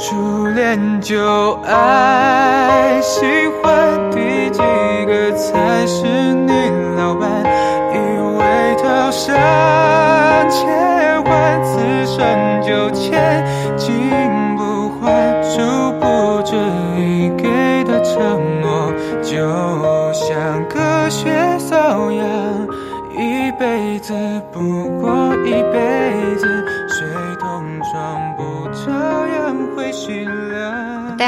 初恋就爱，喜欢第几个才是你老伴？以为套上千万此生就千金不换，殊不知你给的承诺就像隔靴搔痒，一辈子不过一辈子，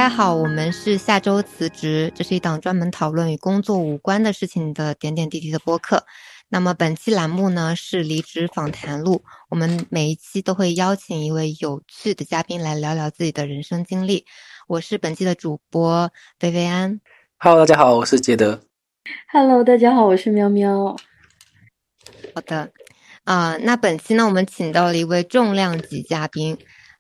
家好，我们是下周辞职，这是一档专门讨论与工作无关的事情的点点滴滴的播客。那么本期栏目呢是离职访谈录，我们每一期都会邀请一位有趣的嘉宾来聊聊自己的人生经历。我是本期的主播薇薇安。Hello，大家好，我是杰德。Hello，大家好，我是喵喵。好的，啊、那本期呢，我们请到了一位重量级嘉宾，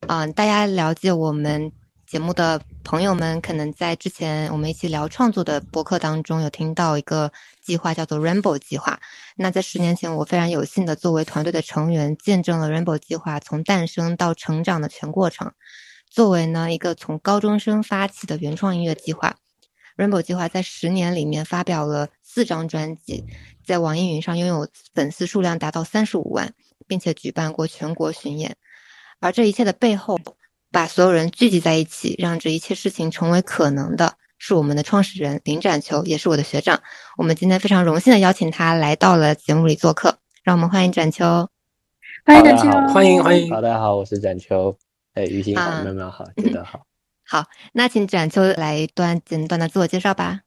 啊、大家了解我们节目的朋友们，可能在之前我们一起聊创作的博客当中有听到一个计划，叫做 Rainbow 计划。那在十年前，我非常有幸的作为团队的成员，见证了 Rainbow 计划从诞生到成长的全过程。作为呢一个从高中生发起的原创音乐计划，Rainbow 计划在十年里面发表了四张专辑，在网易云上拥有粉丝数量达到三十五万，并且举办过全国巡演。而这一切的背后，把所有人聚集在一起，让这一切事情成为可能的，是我们的创始人林展秋，也是我的学长。我们今天非常荣幸的邀请他来到了节目里做客，让我们欢迎展秋。欢迎展秋，大家好欢迎欢迎好，大家好，我是展秋。哎，于心啊好，妹妹好，记得好。好，那请展秋来一段简短的自我介绍吧。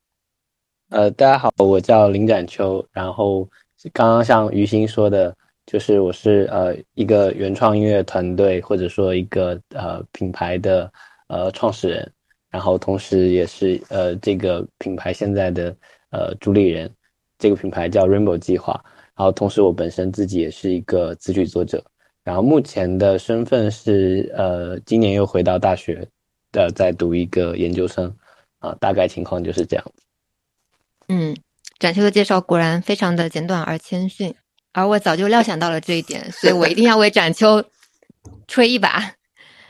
呃，大家好，我叫林展秋。然后刚刚像于心说的，就是我是呃一个原创音乐团队或者说一个呃品牌的呃创始人，然后同时也是呃这个品牌现在的呃主理人。这个品牌叫 Rainbow 计划。然后同时我本身自己也是一个词曲作者。然后目前的身份是呃今年又回到大学，呃在读一个研究生。啊，大概情况就是这样。嗯，展秋的介绍果然非常的简短而谦逊，而我早就料想到了这一点，所以我一定要为展秋吹一把。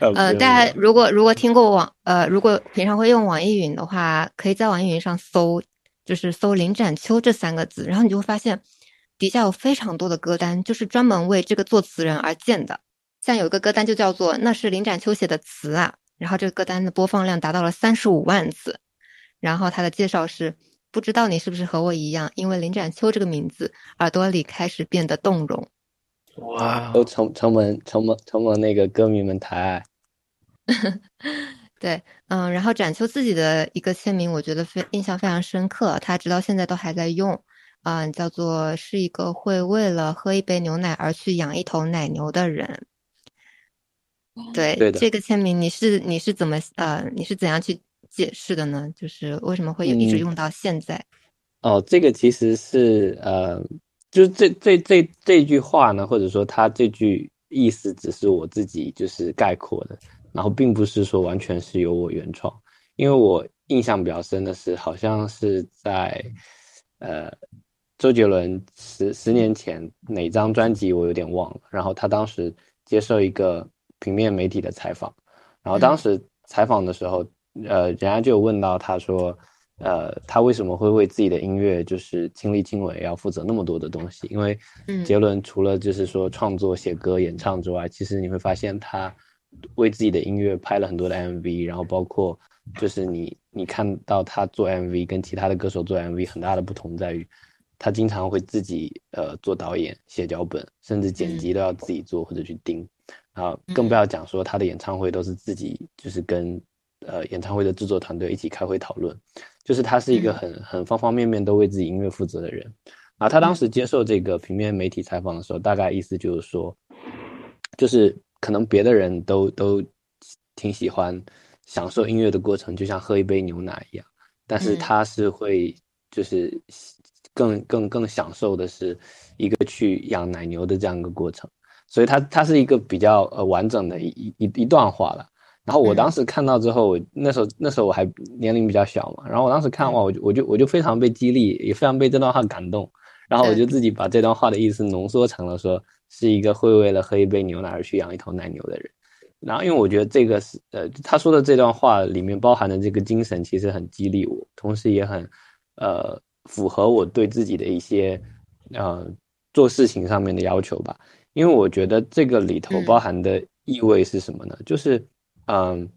呃，大家如果如果听过网呃，如果平常会用网易云的话，可以在网易云上搜，就是搜林展秋这三个字，然后你就会发现底下有非常多的歌单，就是专门为这个作词人而建的。像有一个歌单就叫做“那是林展秋写的词啊”，然后这个歌单的播放量达到了三十五万次。然后他的介绍是：不知道你是不是和我一样，因为林展秋这个名字，耳朵里开始变得动容。哇，都承承蒙承蒙承蒙那个歌迷们抬爱。对，嗯，然后展秋自己的一个签名，我觉得非印象非常深刻，他直到现在都还在用，啊、叫做是一个会为了喝一杯牛奶而去养一头奶牛的人。对，对的这个签名你是你是怎么呃你是怎样去解释的呢？就是为什么会有一直嗯用到现在？哦，这个其实是呃，就是这这这这句话呢，或者说他这句意思，只是我自己就是概括的，然后并不是说完全是由我原创，因为我印象比较深的是，好像是在呃周杰伦十十年前哪张专辑我有点忘了，然后他当时接受一个平面媒体的采访，然后当时采访的时候，呃，人家就有问到他说。呃，他为什么会为自己的音乐就是亲力亲为，要负责那么多的东西？因为嗯杰伦除了就是说创作、写歌、演唱之外，其实你会发现他为自己的音乐拍了很多的 MV，然后包括就是你你看到他做 MV 跟其他的歌手做 MV 很大的不同在于，他经常会自己呃做导演、写脚本，甚至剪辑都要自己做或者去盯，啊，更不要讲说他的演唱会都是自己就是跟呃演唱会的制作团队一起开会讨论。就是他是一个很很方方面面都为自己音乐负责的人，啊，他当时接受这个平面媒体采访的时候，大概意思就是说，就是可能别的人都都挺喜欢享受音乐的过程，就像喝一杯牛奶一样，但是嗯。他是会就是更更更享受的是一个去养奶牛的这样一个过程，所以他他是一个比较呃完整的一一一段话了。然后我当时看到之后，我那时候那时候我还年龄比较小嘛，然后我当时看完我就我就我就非常被激励，也非常被这段话感动，然后我就自己把这段话的意思浓缩成了说，是一个会为了喝一杯牛奶而去养一头奶牛的人。然后因为我觉得这个是呃他说的这段话里面包含的这个精神其实很激励我，同时也很呃符合我对自己的一些呃做事情上面的要求吧。因为我觉得这个里头包含的意味是什么呢？就是嗯。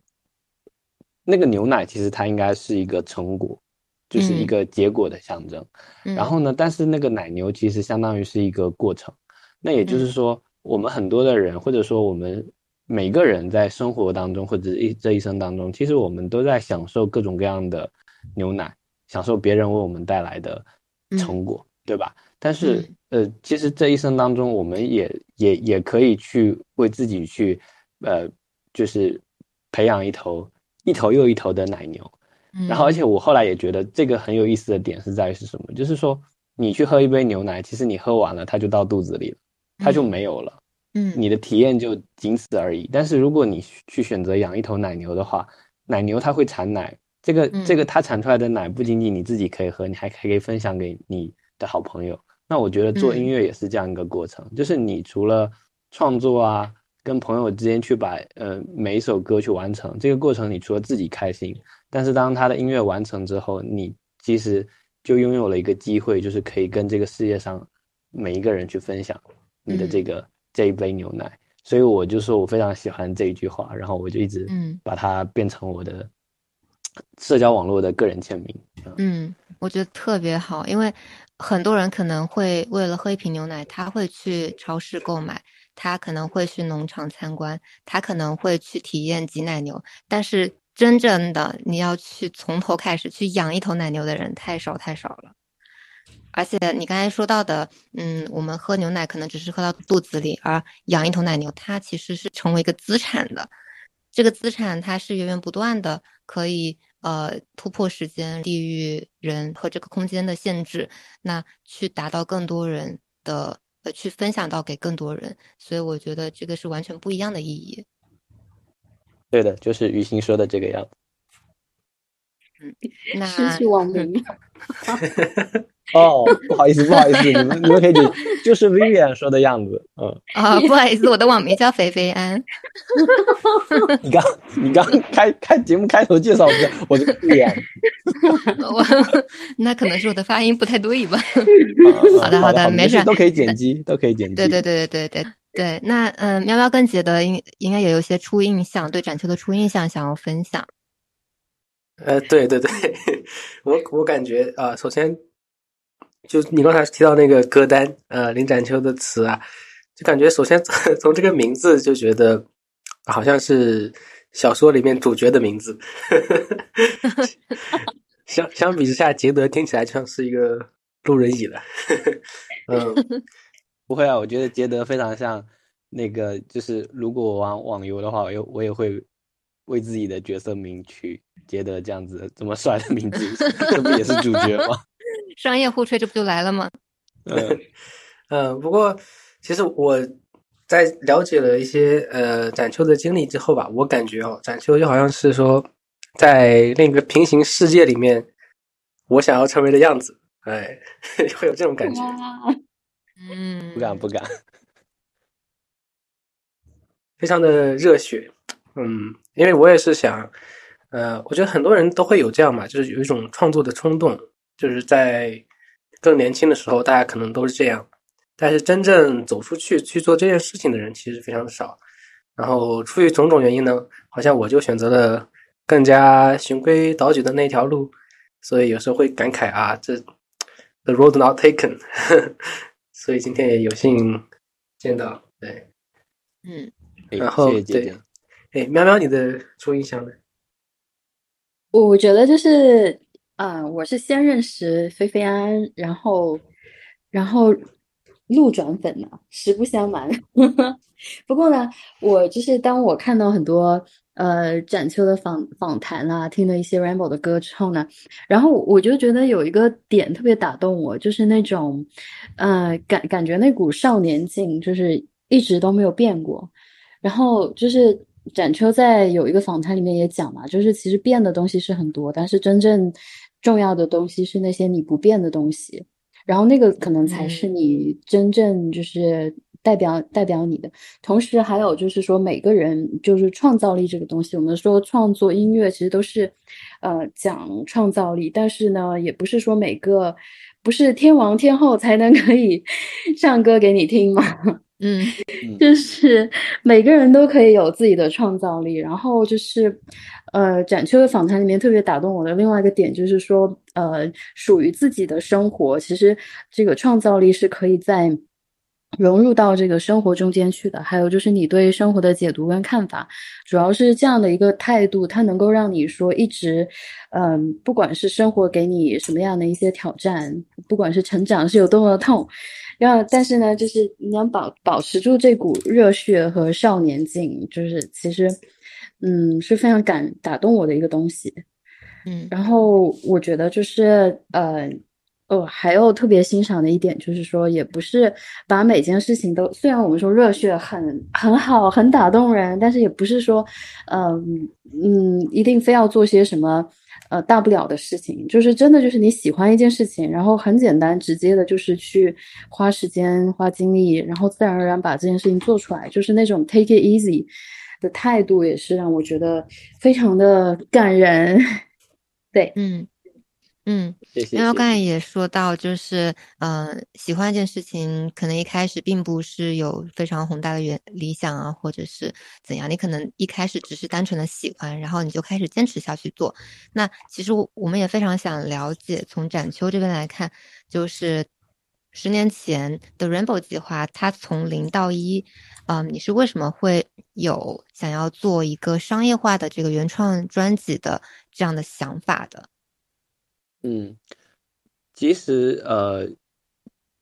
那个牛奶其实它应该是一个成果，就是一个结果的象征。然后呢，但是那个奶牛其实相当于是一个过程。那也就是说，我们很多的人，或者说我们每个人在生活当中，或者一这一生当中，其实我们都在享受各种各样的牛奶，享受别人为我们带来的成果，对吧？但是呃，其实这一生当中，我们也也也可以去为自己去呃，就是培养一头。一头又一头的奶牛，然后而且我后来也觉得这个很有意思的点是在于是什么？就是说你去喝一杯牛奶，其实你喝完了它就到肚子里了，它就没有了，嗯，你的体验就仅此而已。但是如果你去选择养一头奶牛的话，奶牛它会产奶，这个这个它产出来的奶不仅仅你自己可以喝，你还可以分享给你的好朋友。那我觉得做音乐也是这样一个过程，就是你除了创作啊。跟朋友之间去把呃每一首歌去完成，这个过程你除了自己开心，但是当他的音乐完成之后，你其实就拥有了一个机会，就是可以跟这个世界上每一个人去分享你的这个这一杯牛奶。所以我就说我非常喜欢这一句话，然后我就一直把它变成我的社交网络的个人签名。嗯，我觉得特别好，因为很多人可能会为了喝一瓶牛奶，他会去超市购买。他可能会去农场参观，他可能会去体验挤奶牛，但是真正的你要去从头开始去养一头奶牛的人太少太少了。而且你刚才说到的，嗯，我们喝牛奶可能只是喝到肚子里，而养一头奶牛，它其实是成为一个资产的。这个资产它是源源不断的，可以呃突破时间、地域、人和这个空间的限制，那去达到更多人的。呃去分享到给更多人，所以我觉得这个是完全不一样的意义。对的，就是于心说的这个样子。嗯，那失去网名。哦，不好意思，不好意思，你们你们可以就是 Vivian 说的样子，嗯。啊，不好意思，我的网名叫肥肥安。你刚你刚开开节目开头介绍我，我是 Vivian。我那可能是我的发音不太对吧？好的好的，没事，都可以剪辑，都可以剪辑。对对对对对对对。那嗯，喵喵跟杰德应应该也有一些初印象，对展秋的初印象想要分享。呃，对对对，我我感觉啊，首先就你刚才提到那个歌单，呃，林展秋的词啊，就感觉首先从 这个名字就觉得好像是小说里面主角的名字，相相比之下，杰德听起来像是一个路人乙了。嗯，不会啊，我觉得杰德非常像那个，就是如果我玩网游的话，我也我也会为自己的角色名取。杰德这样子这么帅的名字，这不也是主角吗？商业互吹，这不就来了吗？嗯嗯。不过，其实我在了解了一些呃展秋的经历之后吧，我感觉哦，展秋就好像是说，在另一个平行世界里面，我想要成为的样子，哎，会有这种感觉。嗯，不敢不敢，非常的热血。嗯，因为我也是想。呃，我觉得很多人都会有这样嘛，就是有一种创作的冲动，就是在更年轻的时候，大家可能都是这样，但是真正走出去去做这件事情的人其实非常少。然后出于种种原因呢，好像我就选择了更加循规蹈矩的那条路，所以有时候会感慨啊，这 the road not taken。所以今天也有幸见到，对，嗯，然后对，哎，喵喵，你的初印象呢？我觉得就是，啊，我是先认识菲菲安，然后，然后路转粉呢，实不相瞒。不过呢，我就是当我看到很多呃展秋的访访谈啊，听了一些 Rainbow 的歌之后呢，然后我就觉得有一个点特别打动我，就是那种，呃，感感觉那股少年劲，就是一直都没有变过，然后就是。展秋在有一个访谈里面也讲嘛，就是其实变的东西是很多，但是真正重要的东西是那些你不变的东西，然后那个可能才是你真正就是代表代表你的。同时还有就是说，每个人就是创造力这个东西，我们说创作音乐其实都是，呃，讲创造力，但是呢，也不是说每个不是天王天后才能可以 唱歌给你听嘛。嗯，就是每个人都可以有自己的创造力。然后就是，呃，展秋的访谈里面特别打动我的另外一个点就是说，呃，属于自己的生活，其实这个创造力是可以在融入到这个生活中间去的。还有就是你对生活的解读跟看法，主要是这样的一个态度，它能够让你说一直，嗯，不管是生活给你什么样的一些挑战，不管是成长是有多么的痛。然后，但是呢，就是你要保保持住这股热血和少年劲，就是其实，嗯，是非常感打动我的一个东西。嗯，然后我觉得就是呃，哦，还有特别欣赏的一点就是说，也不是把每件事情都，虽然我们说热血很很好，很打动人，但是也不是说，嗯嗯，一定非要做些什么。呃，大不了的事情，就是真的，就是你喜欢一件事情，然后很简单直接的，就是去花时间、花精力，然后自然而然把这件事情做出来，就是那种 take it easy 的态度，也是让我觉得非常的感人。对，嗯。嗯，谢谢。因为刚才也说到，就是，呃，喜欢一件事情，可能一开始并不是有非常宏大的原理想啊，或者是怎样，你可能一开始只是单纯的喜欢，然后你就开始坚持下去做。那其实我我们也非常想了解，从展秋这边来看，就是十年前的 Rainbow 计划，它从零到一，嗯，你是为什么会有想要做一个商业化的这个原创专辑的这样的想法的？嗯，其实呃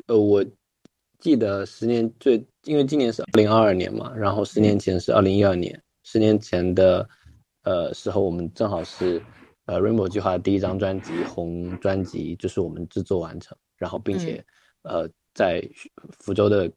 呃，我记得十年最，因为今年是二零二二年嘛，然后十年前是二零一二年，十年前的呃时候，我们正好是呃 Rainbow 计划的第一张专辑《红》专辑，就是我们制作完成，然后并且呃在福州的，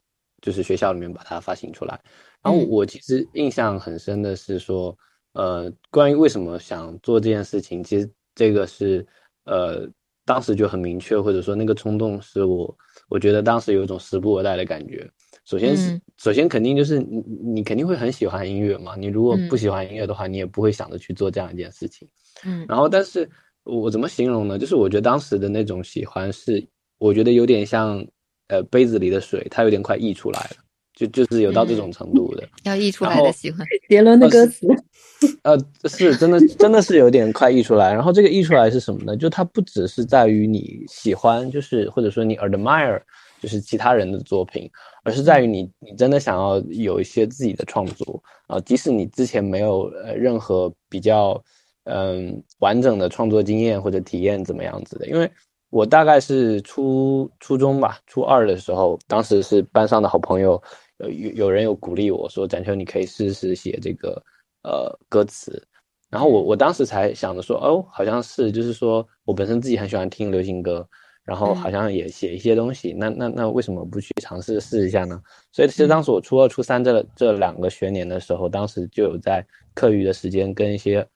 就是学校里面把它发行出来。然后我其实印象很深的是说，呃，关于为什么想做这件事情，其实这个是。呃，当时就很明确，或者说那个冲动是我，我觉得当时有一种时不我待的感觉。首先是，首先肯定就是你，你肯定会很喜欢音乐嘛。你如果不喜欢音乐的话，你也不会想着去做这样一件事情。嗯。然后，但是我怎么形容呢？就是我觉得当时的那种喜欢是，我觉得有点像，呃，杯子里的水，它有点快溢出来了。就就是有到这种程度的，要溢出来的喜欢。杰伦的歌词，呃，是真的，真的是有点快溢出来。然后这个溢出来是什么呢？就它不只是在于你喜欢，就是或者说你 admire，就是其他人的作品，而是在于你，你真的想要有一些自己的创作啊。即使你之前没有呃任何比较嗯完整的创作经验或者体验怎么样子的，因为。我大概是初初中吧，初二的时候，当时是班上的好朋友，有有有人有鼓励我说：“展秋，你可以试试写这个呃歌词。”然后我我当时才想着说：“哦，好像是，就是说我本身自己很喜欢听流行歌，然后好像也写一些东西，那那那为什么不去尝试试一下呢？”所以其实当时我初二、初三这这两个学年的时候，当时就有在课余的时间跟一些。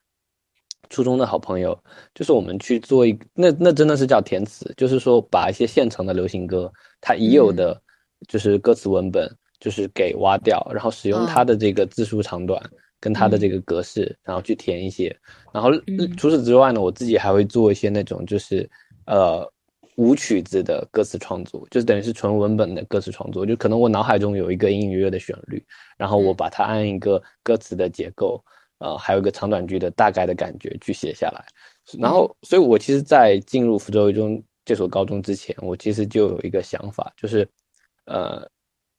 初中的好朋友，就是我们去做一那那真的是叫填词，就是说把一些现成的流行歌，它已有的就是歌词文本，就是给挖掉，然后使用它的这个字数长短跟它的这个格式，然后去填一些。然后除此之外呢，我自己还会做一些那种就是呃无曲子的歌词创作，就是等于是纯文本的歌词创作，就可能我脑海中有一个隐隐约约的旋律，然后我把它按一个歌词的结构。呃，还有一个长短句的大概的感觉去写下来，然后，所以我其实，在进入福州一中这所高中之前，我其实就有一个想法，就是，呃，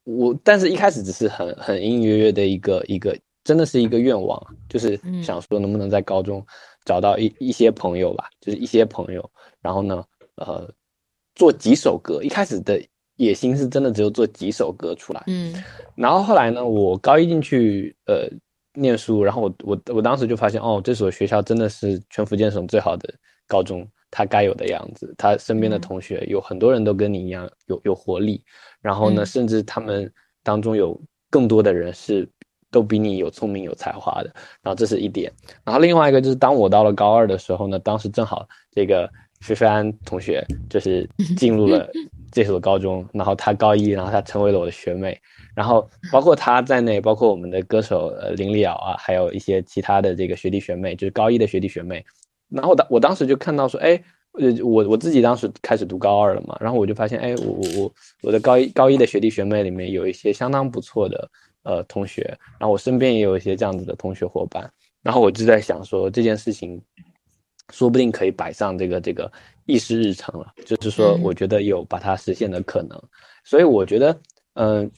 我，但是一开始只是很很隐隐约约的一个一个，真的是一个愿望，就是想说能不能在高中找到一一些朋友吧，就是一些朋友，然后呢，呃，做几首歌，一开始的野心是真的只有做几首歌出来，嗯，然后后来呢，我高一进去，呃。念书，然后我我我当时就发现，哦，这所学校真的是全福建省最好的高中，它该有的样子。他身边的同学有很多人都跟你一样有有活力，然后呢，甚至他们当中有更多的人是都比你有聪明有才华的。然后这是一点，然后另外一个就是当我到了高二的时候呢，当时正好这个菲菲安同学就是 进入了这所高中，然后他高一，然后他成为了我的学妹，然后包括他在内，包括我们的歌手呃林丽瑶啊，还有一些其他的这个学弟学妹，就是高一的学弟学妹。然后当我当时就看到说，哎，呃，我我自己当时开始读高二了嘛，然后我就发现，哎，我我我我的高一高一的学弟学妹里面有一些相当不错的呃同学，然后我身边也有一些这样子的同学伙伴，然后我就在想说这件事情。说不定可以摆上这个这个议事日程了，就是说，我觉得有把它实现的可能，所以我觉得，嗯，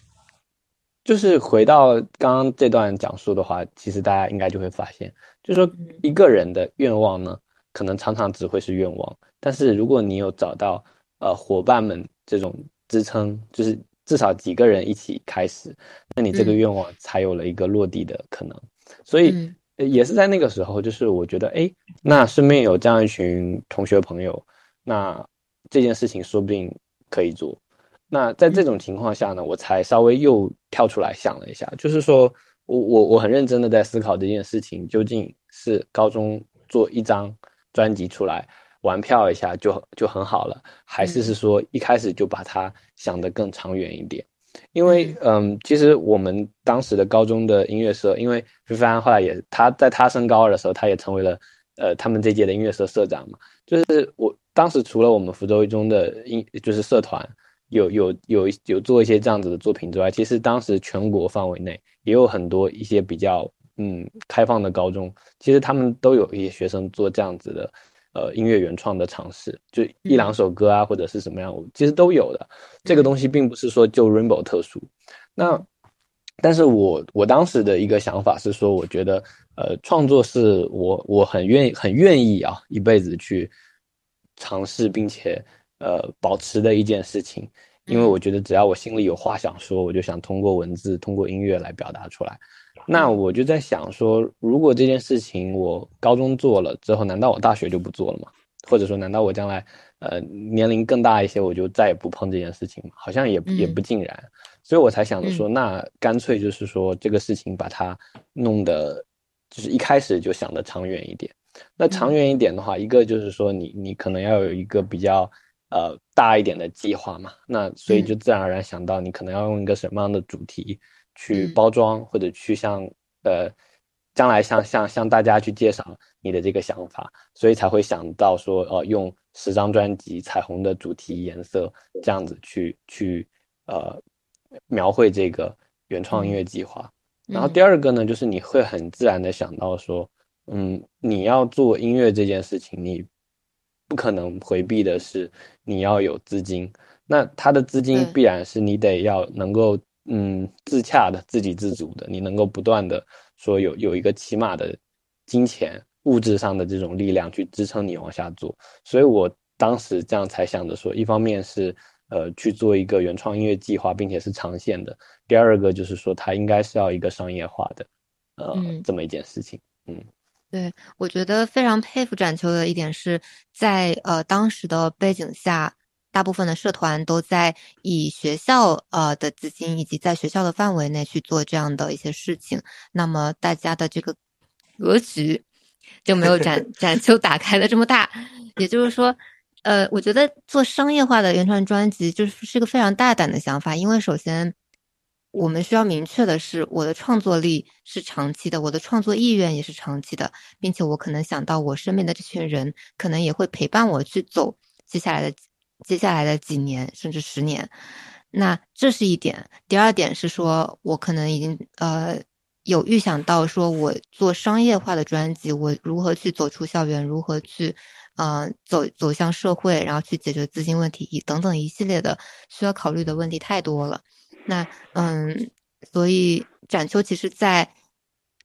就是回到刚刚这段讲述的话，其实大家应该就会发现，就是说一个人的愿望呢，可能常常只会是愿望，但是如果你有找到呃伙伴们这种支撑，就是至少几个人一起开始，那你这个愿望才有了一个落地的可能，所以。也是在那个时候，就是我觉得，哎，那身边有这样一群同学朋友，那这件事情说不定可以做。那在这种情况下呢，我才稍微又跳出来想了一下，就是说我我我很认真的在思考这件事情，究竟是高中做一张专辑出来玩票一下就就很好了，还是是说一开始就把它想得更长远一点。因为，嗯，其实我们当时的高中的音乐社，因为菲菲安后来也，他在他升高二的时候，他也成为了，呃，他们这届的音乐社社长嘛。就是我当时除了我们福州一中的音，就是社团有有有有做一些这样子的作品之外，其实当时全国范围内也有很多一些比较，嗯，开放的高中，其实他们都有一些学生做这样子的。呃，音乐原创的尝试，就一两首歌啊，或者是什么样，其实都有的。这个东西并不是说就 Rainbow 特殊。那，但是我我当时的一个想法是说，我觉得，呃，创作是我我很愿意很愿意啊，一辈子去尝试并且呃保持的一件事情。因为我觉得，只要我心里有话想说，我就想通过文字、通过音乐来表达出来。那我就在想说，如果这件事情我高中做了之后，难道我大学就不做了吗？或者说，难道我将来呃年龄更大一些，我就再也不碰这件事情吗？好像也也不尽然，所以我才想着说，那干脆就是说这个事情把它弄得，就是一开始就想的长远一点。那长远一点的话，一个就是说你你可能要有一个比较呃大一点的计划嘛。那所以就自然而然想到你可能要用一个什么样的主题。去包装或者去向呃，将来向向向大家去介绍你的这个想法，所以才会想到说，呃，用十张专辑彩虹的主题颜色这样子去去呃描绘这个原创音乐计划。然后第二个呢，就是你会很自然的想到说，嗯，你要做音乐这件事情，你不可能回避的是你要有资金，那他的资金必然是你得要能够。嗯，自洽的、自给自足的，你能够不断的说有有一个起码的金钱、物质上的这种力量去支撑你往下做，所以我当时这样才想着说，一方面是呃去做一个原创音乐计划，并且是长线的；第二个就是说，它应该是要一个商业化的，呃，这么一件事情。嗯，对，我觉得非常佩服展秋的一点是在呃当时的背景下。大部分的社团都在以学校呃的资金以及在学校的范围内去做这样的一些事情，那么大家的这个格局就没有展 展秋打开的这么大。也就是说，呃，我觉得做商业化的原创专辑就是是个非常大胆的想法，因为首先我们需要明确的是，我的创作力是长期的，我的创作意愿也是长期的，并且我可能想到我身边的这群人可能也会陪伴我去走接下来的。接下来的几年甚至十年，那这是一点。第二点是说，我可能已经呃有预想到，说我做商业化的专辑，我如何去走出校园，如何去呃走走向社会，然后去解决资金问题，等等一系列的需要考虑的问题太多了。那嗯，所以展秋其实在。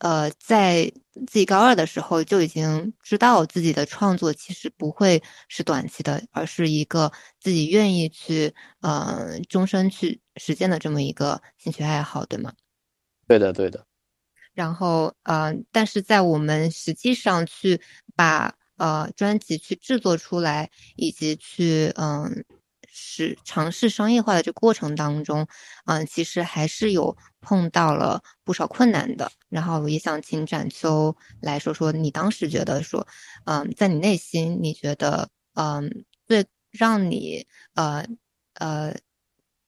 呃，在自己高二的时候就已经知道自己的创作其实不会是短期的，而是一个自己愿意去呃终身去实践的这么一个兴趣爱好，对吗？对的，对的。然后呃，但是在我们实际上去把呃专辑去制作出来，以及去嗯。是尝试商业化的这过程当中，嗯，其实还是有碰到了不少困难的。然后也想请展秋来说说，你当时觉得说，嗯，在你内心，你觉得，嗯，最让你呃呃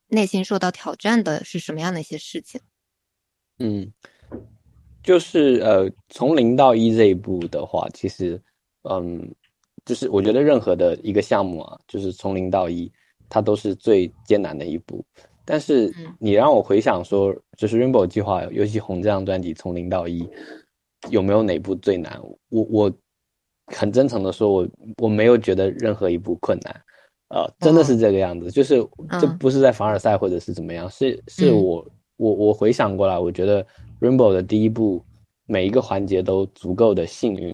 内心受到挑战的是什么样的一些事情？嗯，就是呃，从零到一这一步的话，其实，嗯，就是我觉得任何的一个项目啊，就是从零到一，它都是最艰难的一步。但是你让我回想说，就是 Rainbow 计划，尤其红这张专辑从零到一，有没有哪部最难？我我很真诚的说，我我没有觉得任何一部困难，呃，真的是这个样子，就是这不是在凡尔赛或者是怎么样，是是我。我我回想过来，我觉得 Rainbow 的第一部每一个环节都足够的幸运，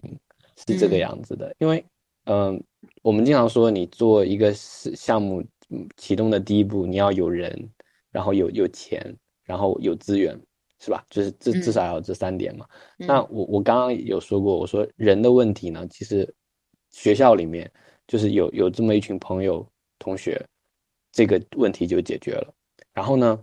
是这个样子的。因为，嗯，我们经常说，你做一个项目启动的第一步，你要有人，然后有有钱，然后有资源，是吧？就是至至少要这三点嘛。那我我刚刚有说过，我说人的问题呢，其实学校里面就是有有这么一群朋友同学，这个问题就解决了。然后呢？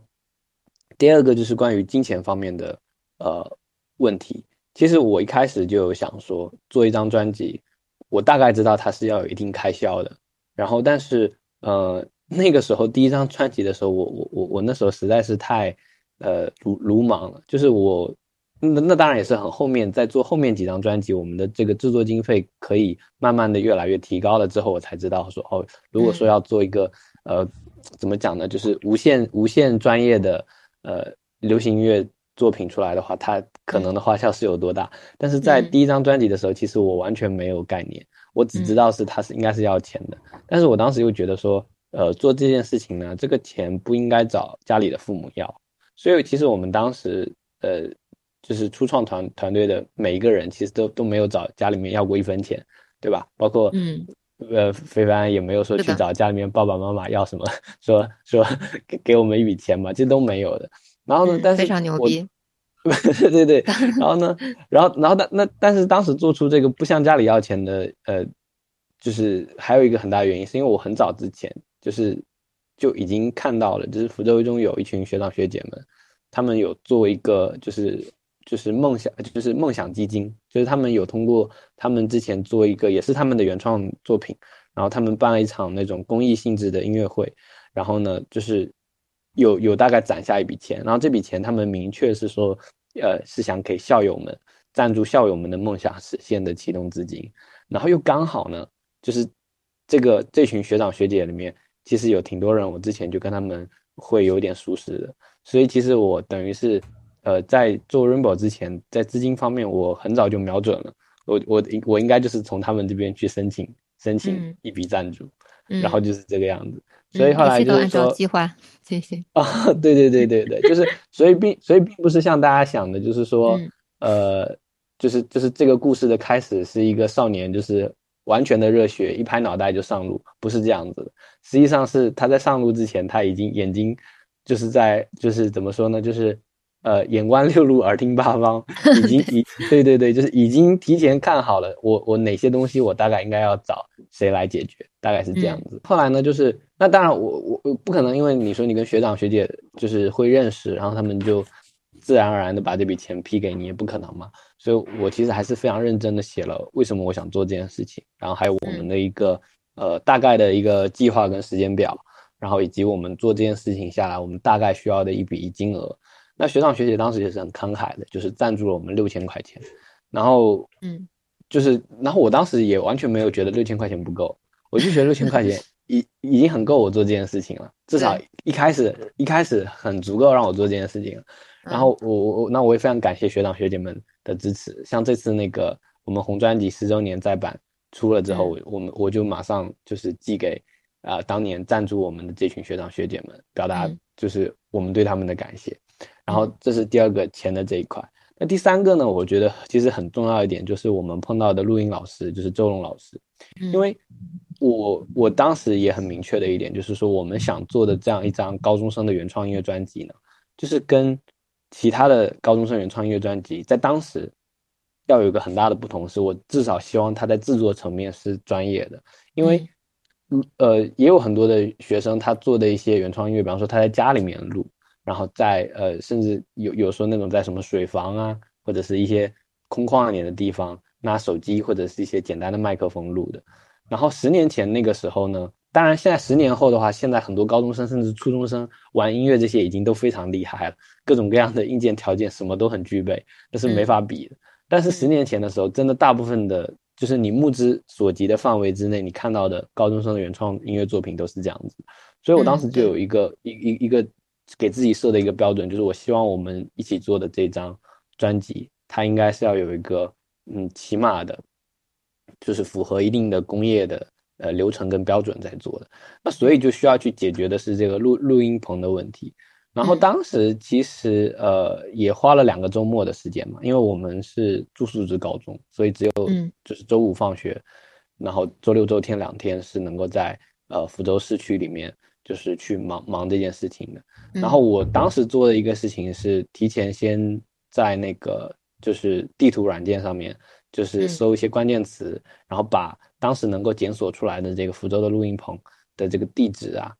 第二个就是关于金钱方面的呃问题。其实我一开始就有想说，做一张专辑，我大概知道它是要有一定开销的。然后，但是呃那个时候第一张专辑的时候，我我我我那时候实在是太呃鲁鲁莽了。就是我那那当然也是很后面在做后面几张专辑，我们的这个制作经费可以慢慢的越来越提高了之后，我才知道说哦，如果说要做一个呃怎么讲呢，就是无限无限专业的。呃，流行音乐作品出来的话，它可能的花销是有多大？但是在第一张专辑的时候，其实我完全没有概念，我只知道是它是应该是要钱的。但是我当时又觉得说，呃，做这件事情呢，这个钱不应该找家里的父母要。所以其实我们当时，呃，就是初创团团队的每一个人，其实都都没有找家里面要过一分钱，对吧？包括嗯。呃，非凡也没有说去找家里面爸爸妈妈要什么，说说给给我们一笔钱嘛，这都没有的。然后呢，但是非常牛逼，对对对。然后呢，然后然后但那但是当时做出这个不向家里要钱的，呃，就是还有一个很大原因，是因为我很早之前就是就已经看到了，就是福州一中有一群学长学姐们，他们有做一个就是。就是梦想，就是梦想基金，就是他们有通过他们之前做一个，也是他们的原创作品，然后他们办了一场那种公益性质的音乐会，然后呢，就是有有大概攒下一笔钱，然后这笔钱他们明确是说，呃，是想给校友们赞助校友们的梦想实现的启动资金，然后又刚好呢，就是这个这群学长学姐里面，其实有挺多人，我之前就跟他们会有点熟识的，所以其实我等于是。呃，在做 Rainbow 之前，在资金方面，我很早就瞄准了。我我我应该就是从他们这边去申请申请一笔赞助，然后就是这个样子。所以后来就是说计划，谢谢。啊，对对对对对，就是 所以并所以并不是像大家想的，就是说呃，就是就是这个故事的开始是一个少年，就是完全的热血，一拍脑袋就上路，不是这样子的。实际上是他在上路之前，他已经眼睛就是在就是怎么说呢，就是。呃，眼观六路，耳听八方，已经已对对对，就是已经提前看好了，我我哪些东西我大概应该要找谁来解决，大概是这样子。后来呢，就是那当然我我我不可能，因为你说你跟学长学姐就是会认识，然后他们就自然而然的把这笔钱批给你，也不可能嘛。所以我其实还是非常认真的写了为什么我想做这件事情，然后还有我们的一个呃大概的一个计划跟时间表，然后以及我们做这件事情下来我们大概需要的一笔金额。那学长学姐当时也是很慷慨的，就是赞助了我们六千块钱，然后，嗯，就是，然后我当时也完全没有觉得六千块钱不够，我就觉得六千块钱 已已经很够我做这件事情了，至少一开始一开始很足够让我做这件事情。然后我我我那我也非常感谢学长学姐们的支持，像这次那个我们红专辑十周年再版出了之后，我们我就马上就是寄给啊当年赞助我们的这群学长学姐们，表达就是我们对他们的感谢。然后这是第二个钱的这一块，那第三个呢？我觉得其实很重要一点就是我们碰到的录音老师，就是周龙老师，因为我我当时也很明确的一点就是说，我们想做的这样一张高中生的原创音乐专辑呢，就是跟其他的高中生原创音乐专辑在当时要有一个很大的不同，是我至少希望他在制作层面是专业的，因为呃也有很多的学生他做的一些原创音乐，比方说他在家里面录。然后在呃，甚至有有时候那种在什么水房啊，或者是一些空旷一点的地方，拿手机或者是一些简单的麦克风录的。然后十年前那个时候呢，当然，现在十年后的话，现在很多高中生甚至初中生玩音乐这些已经都非常厉害了，各种各样的硬件条件什么都很具备，那是没法比的。但是十年前的时候，真的大部分的，就是你目之所及的范围之内，你看到的高中生的原创音乐作品都是这样子。所以我当时就有一个一一一个给自己设的一个标准，就是我希望我们一起做的这张专辑，它应该是要有一个嗯起码的，就是符合一定的工业的。呃，流程跟标准在做的，那所以就需要去解决的是这个录录音棚的问题。然后当时其实呃也花了两个周末的时间嘛，因为我们是住宿制高中，所以只有就是周五放学，然后周六周天两天是能够在呃福州市区里面就是去忙忙这件事情的。然后我当时做的一个事情是提前先在那个就是地图软件上面就是搜一些关键词，然后把。当时能够检索出来的这个福州的录音棚的这个地址啊，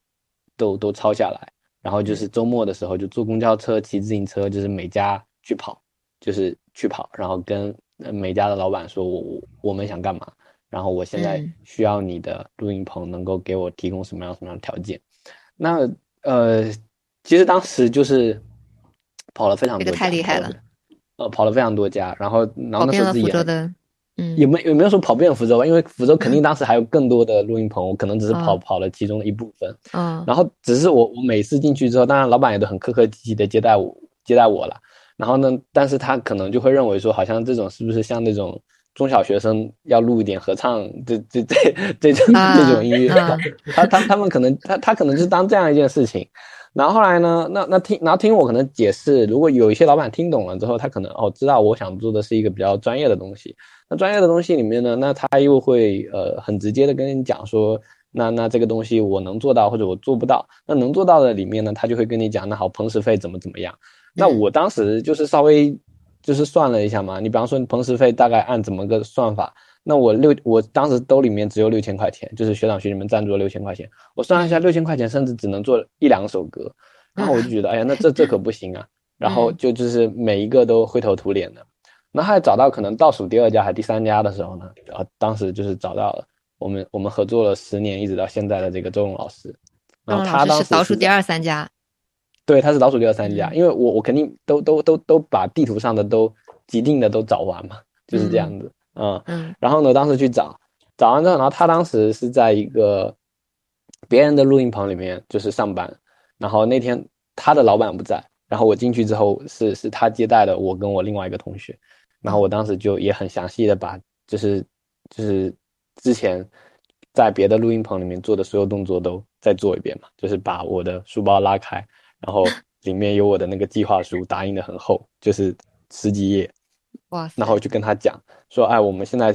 都都抄下来，然后就是周末的时候就坐公交车、骑自行车，就是每家去跑，就是去跑，然后跟每家的老板说，我我我们想干嘛，然后我现在需要你的录音棚能够给我提供什么样什么样的条件。那呃，其实当时就是跑了非常多，这个太厉害了，呃，跑了非常多家，然后然后那时候自己也。嗯，也没也没有说跑遍福州吧？因为福州肯定当时还有更多的录音棚，我可能只是跑跑了其中的一部分。嗯，然后只是我我每次进去之后，当然老板也都很客客气气的接待我接待我了。然后呢，但是他可能就会认为说，好像这种是不是像那种中小学生要录一点合唱这这这这种这种音乐？他他他们可能他他可能就是当这样一件事情。然后后来呢？那那听，然后听我可能解释，如果有一些老板听懂了之后，他可能哦知道我想做的是一个比较专业的东西。那专业的东西里面呢，那他又会呃很直接的跟你讲说，那那这个东西我能做到或者我做不到。那能做到的里面呢，他就会跟你讲，那好，棚时费怎么怎么样。那我当时就是稍微就是算了一下嘛，你比方说棚时费大概按怎么个算法？那我六，我当时兜里面只有六千块钱，就是学长学姐们赞助了六千块钱。我算了一下，六千块钱甚至只能做一两首歌，然后我就觉得，哎呀，那这这可不行啊。然后就就是每一个都灰头土脸的。那还找到可能倒数第二家还第三家的时候呢，然后当时就是找到了我们我们合作了十年一直到现在的这个周勇老师。然后他当时倒数第二三家。对，他是倒数第二三家，因为我我肯定都都都都把地图上的都既定的都找完嘛，就是这样子。嗯嗯，然后呢，当时去找，找完之后，然后他当时是在一个别人的录音棚里面就是上班，然后那天他的老板不在，然后我进去之后是是他接待的我跟我另外一个同学，然后我当时就也很详细的把就是就是之前在别的录音棚里面做的所有动作都再做一遍嘛，就是把我的书包拉开，然后里面有我的那个计划书，打印的很厚，就是十几页。哇！然后就跟他讲说，哎，我们现在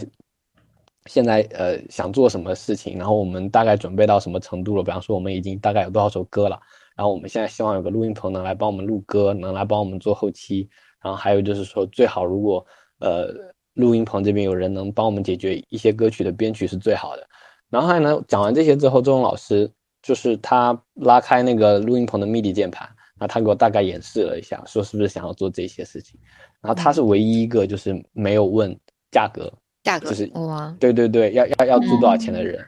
现在呃想做什么事情，然后我们大概准备到什么程度了？比方说，我们已经大概有多少首歌了？然后我们现在希望有个录音棚能来帮我们录歌，能来帮我们做后期。然后还有就是说，最好如果呃录音棚这边有人能帮我们解决一些歌曲的编曲是最好的。然后后来呢，讲完这些之后，周勇老师就是他拉开那个录音棚的 MIDI 键盘，然后他给我大概演示了一下，说是不是想要做这些事情。然后他是唯一一个就是没有问价格，价格就是哇，对对对，要要要租多少钱的人。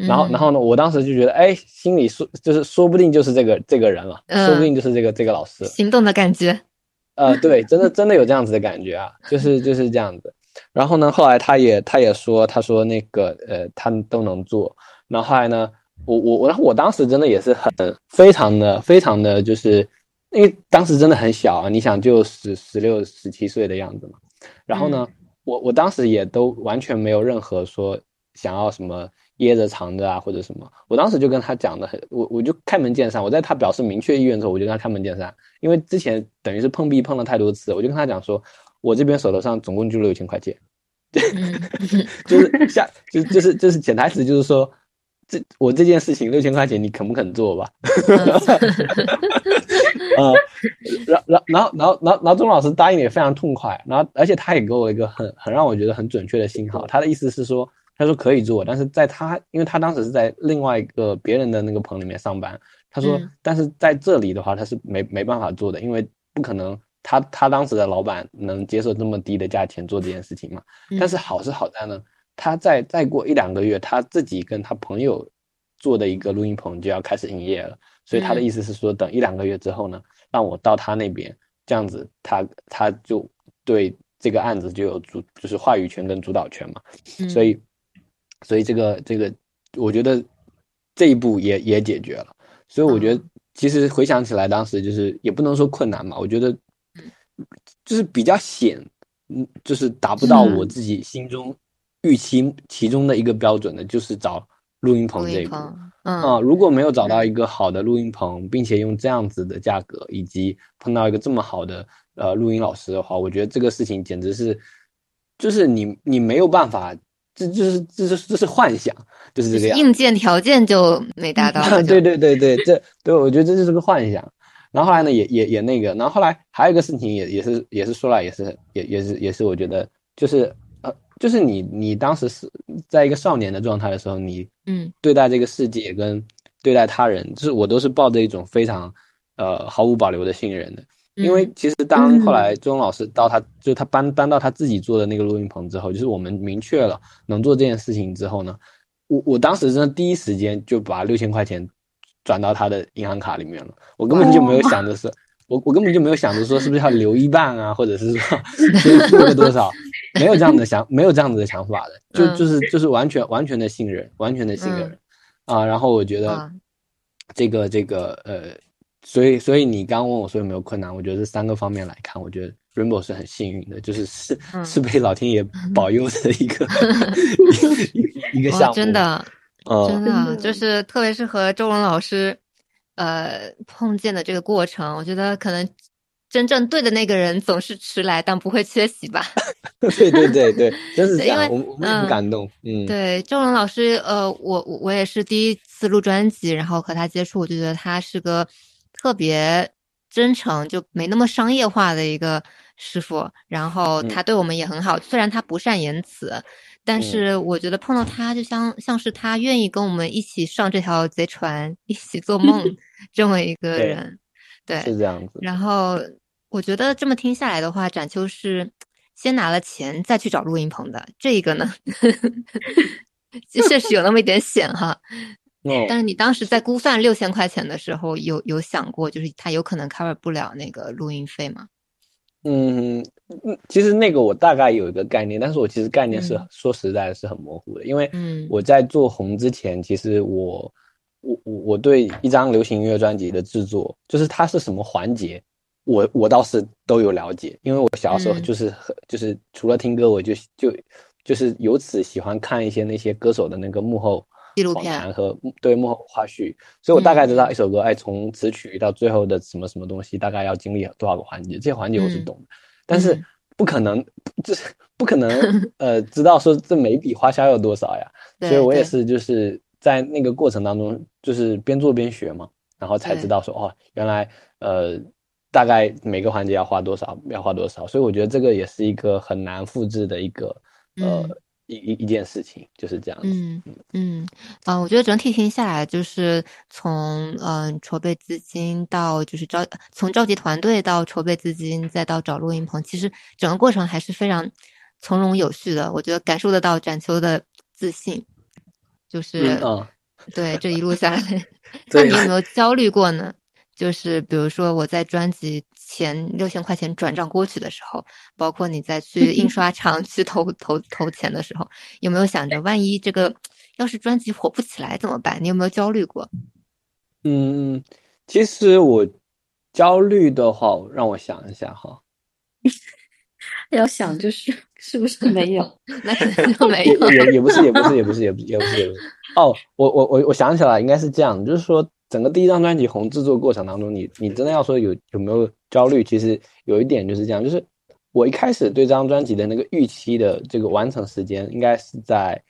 然后然后呢，我当时就觉得，哎，心里说就是说不定就是这个这个人了，说不定就是这个这个老师。心动的感觉。呃，对，真的真的有这样子的感觉啊，就是就是这样子。然后呢，后来他也他也说，他说那个呃，他都能做。然后后来呢，我我我，然后我当时真的也是很非常的非常的就是。因为当时真的很小啊，你想就十十六十七岁的样子嘛。然后呢，我我当时也都完全没有任何说想要什么掖着藏着啊或者什么。我当时就跟他讲的很，我我就开门见山。我在他表示明确意愿之后，我就跟他开门见山。因为之前等于是碰壁碰了太多次，我就跟他讲说，我这边手头上总共就六千块钱，就是下就就是就是潜台词就是说。这我这件事情六千块钱，你肯不肯做吧？啊，然然然后然后然后然后钟老师答应的也非常痛快，然后而且他也给我一个很很让我觉得很准确的信号，他的意思是说，他说可以做，但是在他因为他当时是在另外一个别人的那个棚里面上班，他说，但是在这里的话他是没没办法做的，因为不可能他他当时的老板能接受这么低的价钱做这件事情嘛。但是好是好在呢。他再再过一两个月，他自己跟他朋友做的一个录音棚就要开始营业了，所以他的意思是说，等一两个月之后呢，让我到他那边，这样子他他就对这个案子就有主就是话语权跟主导权嘛，所以所以这个这个我觉得这一步也也解决了，所以我觉得其实回想起来，当时就是也不能说困难嘛，我觉得就是比较险，嗯，就是达不到我自己心中预期其中的一个标准的，就是找。录音棚这一步，嗯啊，如果没有找到一个好的录音棚，并且用这样子的价格，以及碰到一个这么好的呃录音老师的话，我觉得这个事情简直是，就是你你没有办法，这就是这是这是幻想，就是这个样。硬件条件就没达到。对对对对，这对我觉得这就是个幻想。然后后来呢，也也也那个，然后后来还有一个事情，也也是也是说来也是也也是也是我觉得就是。就是你，你当时是在一个少年的状态的时候，你嗯，对待这个世界跟对待他人，就是我都是抱着一种非常呃毫无保留的信任的。因为其实当后来周老师到他，就他搬搬到他自己做的那个录音棚之后，就是我们明确了能做这件事情之后呢，我我当时真的第一时间就把六千块钱转到他的银行卡里面了，我根本就没有想着是。我我根本就没有想着说是不是要留一半啊，或者是说 付个多少，没有这样的想，没有这样子的想法的，就就是就是完全完全的信任，完全的信任啊。然后我觉得这个这个呃，所以所以你刚问我说有没有困难，我觉得这三个方面来看，我觉得 Rainbow 是很幸运的，就是是是被老天爷保佑的一个 一个项目，真的，真的就是特别是和周龙老师。呃，碰见的这个过程，我觉得可能真正对的那个人总是迟来，但不会缺席吧。对对对对，真是这样，我我很感动。嗯，对，周龙老师，呃，我我也是第一次录专辑，然后和他接触，我就觉得他是个特别真诚，就没那么商业化的一个师傅。然后他对我们也很好，虽然他不善言辞。但是我觉得碰到他，就像像是他愿意跟我们一起上这条贼船，一起做梦 这么一个人，对，是这样子。然后我觉得这么听下来的话，展秋是先拿了钱再去找录音棚的，这一个呢，确实有那么一点险哈。但是你当时在估算六千块钱的时候，有有想过就是他有可能 cover 不了那个录音费吗？嗯嗯，其实那个我大概有一个概念，但是我其实概念是说实在的是很模糊的，因为我在做红之前，其实我我我我对一张流行音乐专辑的制作，就是它是什么环节，我我倒是都有了解，因为我小时候就是就是除了听歌，我就就就是由此喜欢看一些那些歌手的那个幕后。纪录片和对幕后花絮，所以我大概知道一首歌，哎，从词曲到最后的什么什么东西，大概要经历多少个环节，这些环节我是懂的，但是不可能，就是不可能，呃，知道说这每笔花销有多少呀，所以我也是就是在那个过程当中，就是边做边学嘛，然后才知道说，哦，原来，呃，大概每个环节要花多少，要花多少，所以我觉得这个也是一个很难复制的一个，呃。一一一件事情就是这样子。嗯嗯啊，我觉得整体听下来，就是从嗯筹备资金到就是召从召集团队到筹备资金，再到找录音棚，其实整个过程还是非常从容有序的。我觉得感受得到展秋的自信，就是嗯对这一路下来，那你有没有焦虑过呢？就是比如说我在专辑前六千块钱转账过去的时候，包括你在去印刷厂去投投投钱的时候，有没有想着万一这个要是专辑火不起来怎么办？你有没有焦虑过？嗯，其实我焦虑的话，让我想一下哈。要想就是是不是 没有？那肯定就没有。也 也不是，也不是，也不是，也不也不是，也不是。哦，我我我我想起来，应该是这样，就是说。整个第一张专辑红制作过程当中，你你真的要说有有没有焦虑？其实有一点就是这样，就是我一开始对这张专辑的那个预期的这个完成时间，应该是在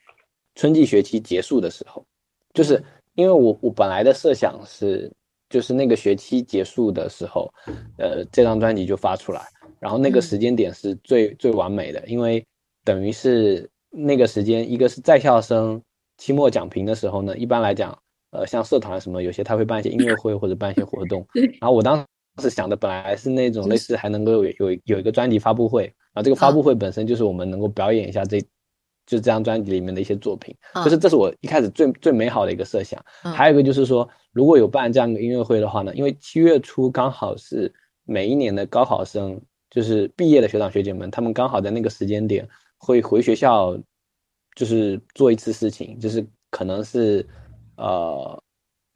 春季学期结束的时候，就是因为我我本来的设想是，就是那个学期结束的时候，呃，这张专辑就发出来，然后那个时间点是最最完美的，因为等于是那个时间，一个是在校生期末讲评的时候呢，一般来讲。呃，像社团什么，有些他会办一些音乐会或者办一些活动。然后我当时想的本来是那种类似还能够有有有一个专辑发布会，然后这个发布会本身就是我们能够表演一下这就这张专辑里面的一些作品，嗯就是这是我一开始最最美好的一个设想。嗯还有一个就是说，如果有办这样一个音乐会的话呢，因为七月初刚好是每一年的高考生，就是毕业的学长学姐们，他们刚好在那个时间点会回学校，就是做一次事情，就是可能是呃，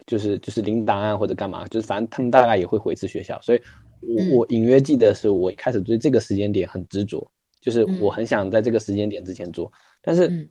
就是就是领档案或者干嘛，就是反正他们大概也会回一次学校，所以我、嗯。我隐约记得是我一开始对这个时间点很执着，就是嗯。我很想在这个时间点之前做，但是。嗯。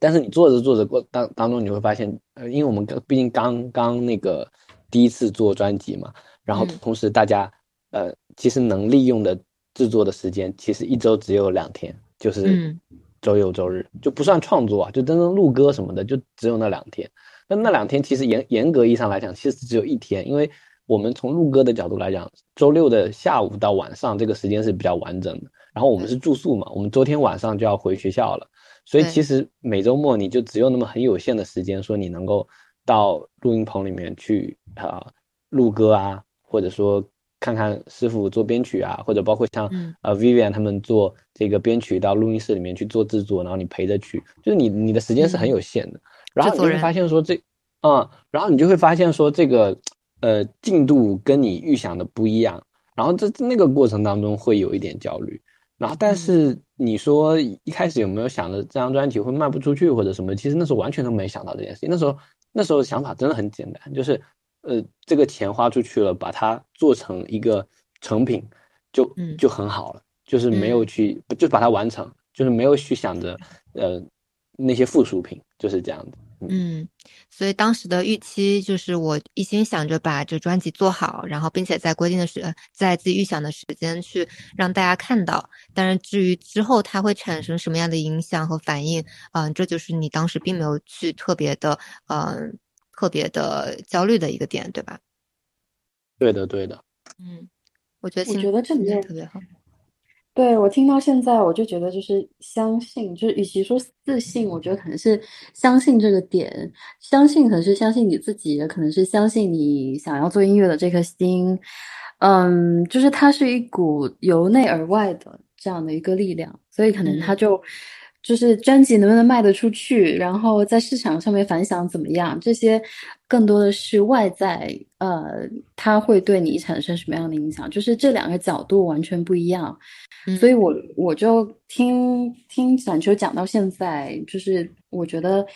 但是你做着做着过当当中，你会发现，呃，因为我们毕竟刚刚那个第一次做专辑嘛，然后嗯。同时大家呃，其实能利用的制作的时间，其实一周只有两天，就是嗯。周六周日，就不算创作啊，就真正录歌什么的，就只有那两天。那那两天其实严严格意义上来讲，其实只有一天，因为我们从录歌的角度来讲，周六的下午到晚上这个时间是比较完整的。然后我们是住宿嘛，我们昨天晚上就要回学校了。所以其实每周末你就只有那么很有限的时间，说你能够到录音棚里面去啊、录歌啊，或者说看看师傅做编曲啊，或者包括像、嗯呃 Vivian 他们做这个编曲到录音室里面去做制作，然后你陪着去，就是你你的时间是很有限的。然后你就会发现说这，嗯，然后你就会发现说这个呃进度跟你预想的不一样，然后在那个过程当中会有一点焦虑。然后，但是你说一开始有没有想着这张专辑会卖不出去或者什么？其实那时候完全都没想到这件事情。那时候那时候想法真的很简单，就是呃这个钱花出去了，把它做成一个成品就嗯就很好了，就是没有嗯去就把它完成，就是没有去想着呃那些附属品，就是这样的。嗯，所以当时的预期就是我一心想着把这专辑做好，然后并且在规定的时，呃在自己预想的时间去让大家看到。但是至于之后它会产生什么样的影响和反应，嗯、这就是你当时并没有去特别的，嗯、特别的焦虑的一个点，对吧？对的，对的。嗯，我觉得我觉得这里青面特别好。对，我听到现在，我就觉得就是相信，就是与其说自信，我觉得可能是相信这个点，相信可能是相信你自己，也可能是相信你想要做音乐的这颗心，嗯，就是它是一股由内而外的这样的一个力量，所以可能它嗯。就就是专辑能不能卖得出去，然后在市场上面反响怎么样，这些更多的是外在，呃，它会对你产生什么样的影响，就是这两个角度完全不一样。所以我我就听听展秋讲到现在，就是我觉得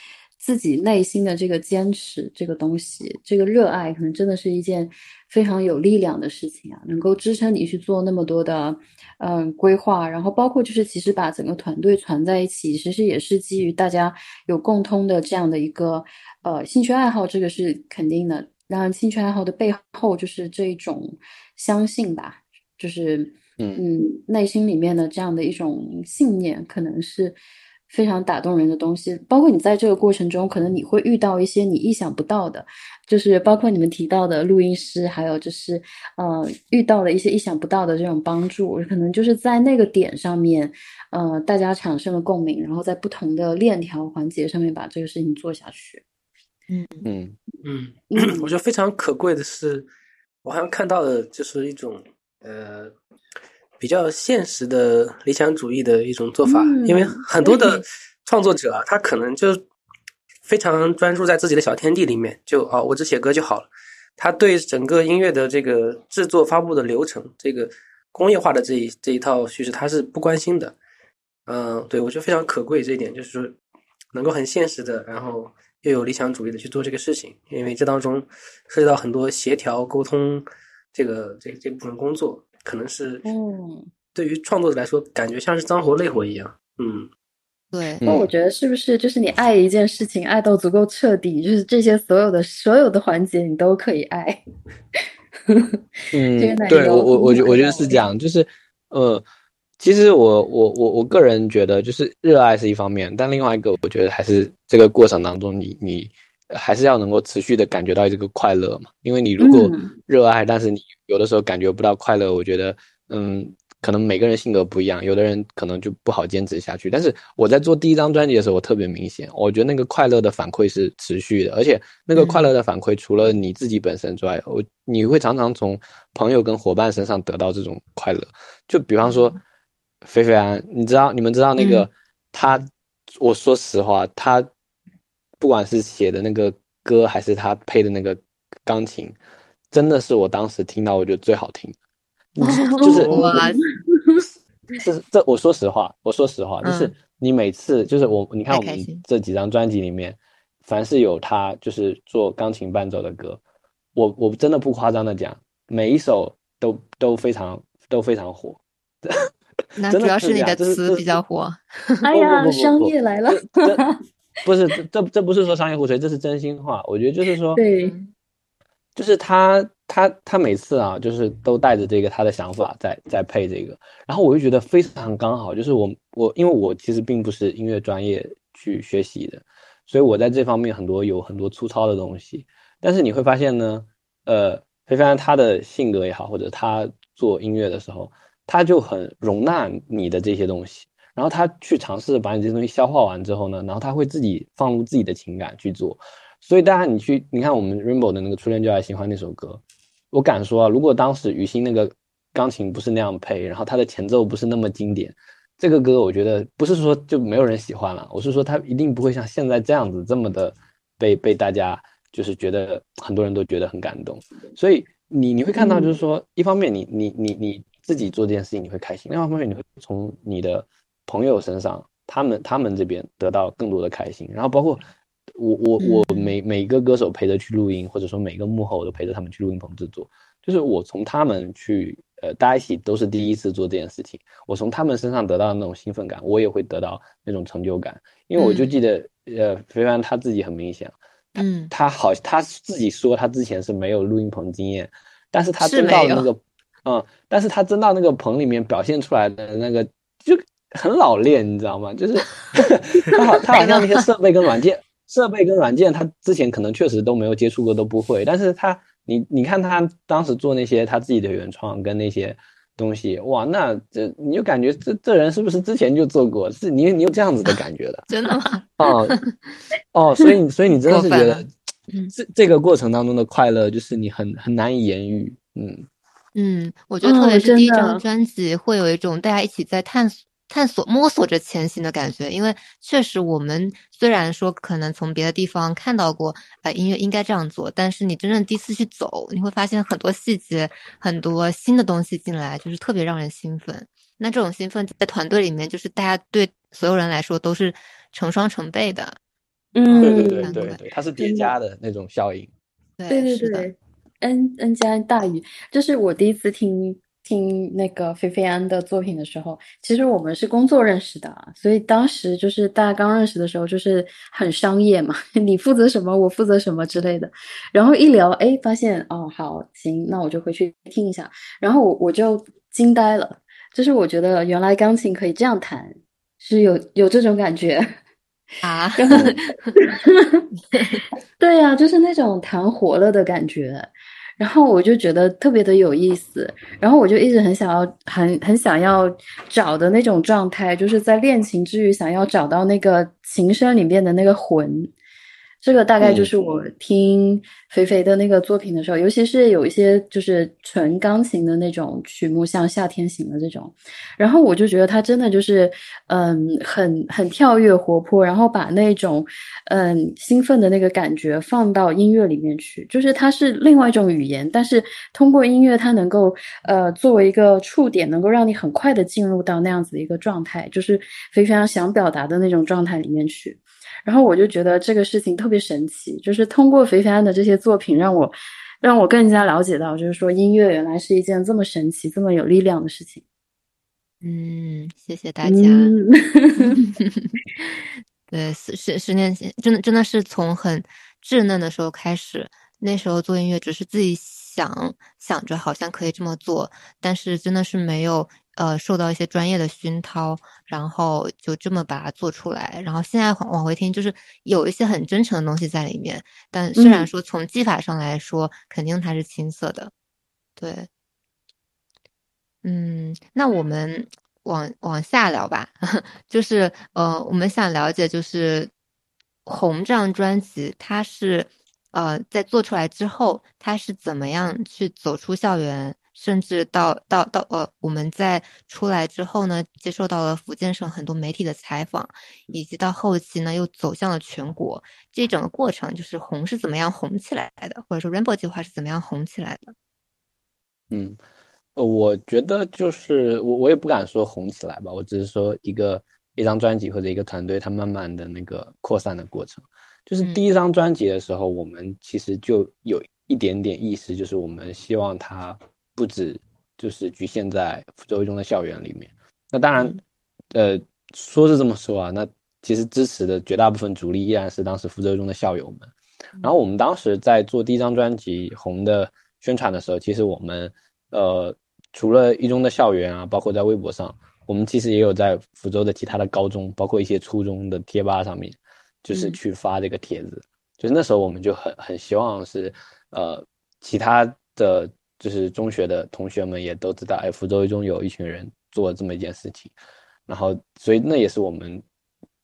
自己内心的这个坚持，这个东西，这个热爱，可能真的是一件非常有力量的事情啊，能够支撑你去做那么多的嗯规划，然后包括就是其实把整个团队团在一起，其实也是基于大家有共通的这样的一个呃兴趣爱好，这个是肯定的。当然，兴趣爱好的背后就是这一种相信吧，就是。嗯嗯，内心里面的这样的一种信念，可能是非常打动人的东西。包括你在这个过程中，可能你会遇到一些你意想不到的，就是包括你们提到的录音师，还有就是呃遇到了一些意想不到的这种帮助，可能就是在那个点上面，呃，大家产生了共鸣，然后在不同的链条环节上面把这个事情做下去。嗯嗯嗯，我觉得非常可贵的是，我好像看到的就是一种呃比较现实的理想主义的一种做法，嗯因为很多的创作者啊，他可能就非常专注在自己的小天地里面，就哦，我只写歌就好了。他对整个音乐的这个制作、发布的流程，这个工业化的这一这一套叙事，他是不关心的。嗯，对我觉得非常可贵这一点，就是说能够很现实的，然后又有理想主义的去做这个事情，因为这当中涉及到很多协调、沟通这个这这部分工作，可能是嗯，对于创作者来说，感觉像是脏活累活一样。嗯，对，那我觉得是不是就是你爱一件事情爱到足够彻底，就是这些所有的所有的环节你都可以爱。嗯对我我我觉我觉得是这样，就是呃，其实我我我我个人觉得，就是热爱是一方面，但另外一个我觉得还是这个过程当中你，你还是要能够持续的感觉到这个快乐嘛。因为你如果嗯热爱，但是你有的时候感觉不到快乐，我觉得嗯，可能每个人性格不一样，有的人可能就不好坚持下去。但是我在做第一张专辑的时候，我特别明显，我觉得那个快乐的反馈是持续的，而且那个快乐的反馈除了你自己本身之外，我你会常常从朋友跟伙伴身上得到这种快乐。就比方说，菲菲安，你知道你们知道那个、嗯他我说实话，他不管是写的那个歌，还是他配的那个钢琴，真的是我当时听到我觉得最好听。就是哇，这这，我说实话，我说实话，就是嗯你每次就是我，你看我们这几张专辑里面，凡是有他就是做钢琴伴奏的歌，我我真的不夸张的讲，每一首都都非常都非常火。那主要是你的词比较火。哎呀，商业来了。不是这这这不是说商业互吹，这是真心话。我觉得就是说，对，嗯就是他他他每次啊，就是都带着这个他的想法在在配这个，然后我就觉得非常刚好。就是我我因为我其实并不是音乐专业去学习的，所以我在这方面很多有很多粗糙的东西。但是你会发现呢，呃，菲菲安他的性格也好，或者他做音乐的时候，他就很容纳你的这些东西，然后他去尝试把你这些东西消化完之后呢，然后他会自己放入自己的情感去做。所以大家你去，你看我们 Rainbow 的那个《初恋就爱喜欢》那首歌，我敢说啊，如果当时雨欣那个钢琴不是那样配，然后它的前奏不是那么经典，这个歌我觉得不是说就没有人喜欢了，我是说他一定不会像现在这样子这么的被被大家就是觉得很多人都觉得很感动。所以你你会看到就是说，一方面你你你你自己做这件事情你会开心，另外一方面你会从你的朋友身上，他们他们这边得到更多的开心，然后包括。我我我嗯每每个歌手陪着去录音，或者说每个幕后我都陪着他们去录音棚制作，就是我从他们去呃，大家一起都是第一次做这件事情，我从他们身上得到的那种兴奋感，我也会得到那种成就感。因为我就嗯。记得，呃，非凡他自己很明显，嗯，他好他自己说他之前是没有录音棚经验，但是他是真到那个，嗯，但是他真到那个棚里面表现出来的那个就很老练，你知道吗？就是 他好他好像那些设备跟软件。设备跟软件，他之前可能确实都没有接触过，都不会。但是他，你你看他当时做那些他自己的原创跟那些东西，哇，那这你就感觉这这人是不是之前就做过？是你你有这样子的感觉的 真的吗？哦哦，所以所以你真的是觉得这这个过程当中的快乐，就是你很很难以言喻。嗯，嗯，我觉得特别嗯是第一张专辑，会有一种大家一起在探索、探索、摸索着前行的感觉。因为确实，我们虽然说可能从别的地方看到过，呃，音乐应该这样做，但是你真正第一次去走，你会发现很多细节、很多新的东西进来，就是特别让人兴奋。那这种兴奋在团队里面，就是大家对所有人来说都是成双成倍的。嗯，对对对对对，它是叠加的那种效应。对对对是的对，N N 加大于，这是我第一次听听那个菲菲安的作品的时候，其实我们是工作认识的啊，所以当时就是大家刚认识的时候，就是很商业嘛，你负责什么，我负责什么之类的，然后一聊，哎，发现哦，好，行，那我就回去听一下，然后我我就惊呆了，就是我觉得原来钢琴可以这样弹，是有有这种感觉。啊 对呀、就是那种弹活了的感觉，然后我就觉得特别的有意思，然后我就一直很想要，很很想要找的那种状态，就是在恋情之余，想要找到那个情深里面的那个魂。这个大概就嗯是我听肥肥的那个作品的时候，尤其是有一些就是纯钢琴的那种曲目，像《夏天行的》这种，然后我就觉得他真的就是，嗯，很很跳跃活泼，然后把那种，嗯，兴奋的那个感觉放到音乐里面去，就是它是另外一种语言，但是通过音乐，它能够，呃，作为一个触点，能够让你很快的进入到那样子的一个状态，就是非常想表达的那种状态里面去。然后我就觉得这个事情特别神奇，就是通过肥肥安的这些作品，让我让我更加了解到，就是说音乐原来是一件这么神奇、这么有力量的事情。嗯，谢谢大家。嗯 对，十十十年前，真的真的是从很稚嫩的时候开始，那时候做音乐只是自己想想着好像可以这么做，但是真的是没有呃受到一些专业的熏陶，然后就这么把它做出来。然后现在往往回听，就是有一些很真诚的东西在里面，但虽然嗯说从技法上来说，肯定它是青涩的，对。嗯，那我们往往下聊吧，就是呃，我们想了解，就是《红》这张专辑，它是呃在做出来之后，它是怎么样去走出校园，甚至到到到呃，我们在出来之后呢，接受到了福建省很多媒体的采访，以及到后期呢又走向了全国，这整个过程就是红是怎么样红起来的，或者说 Rainbow 计划是怎么样红起来的？嗯，我觉得就是我我也不敢说红起来吧，我只是说一个一张专辑或者一个团队它慢慢的那个扩散的过程。就是第一张专辑的时候，我们其实就有一点点意识，就是我们希望它不止就是局限在福州一中的校园里面。那当然，呃，说是这么说啊，那其实支持的绝大部分主力依然是当时福州一中的校友们。然后我们当时在做第一张专辑《红》的宣传的时候，其实我们呃除了一中的校园啊，包括在微博上，我们其实也有在福州的其他的高中，包括一些初中的贴吧上面。就是去发这个帖子，就是那时候我们就很很希望是，呃，其他的就是中学的同学们也都知道，哎，福州一中有一群人做这么一件事情，然后所以那也是我们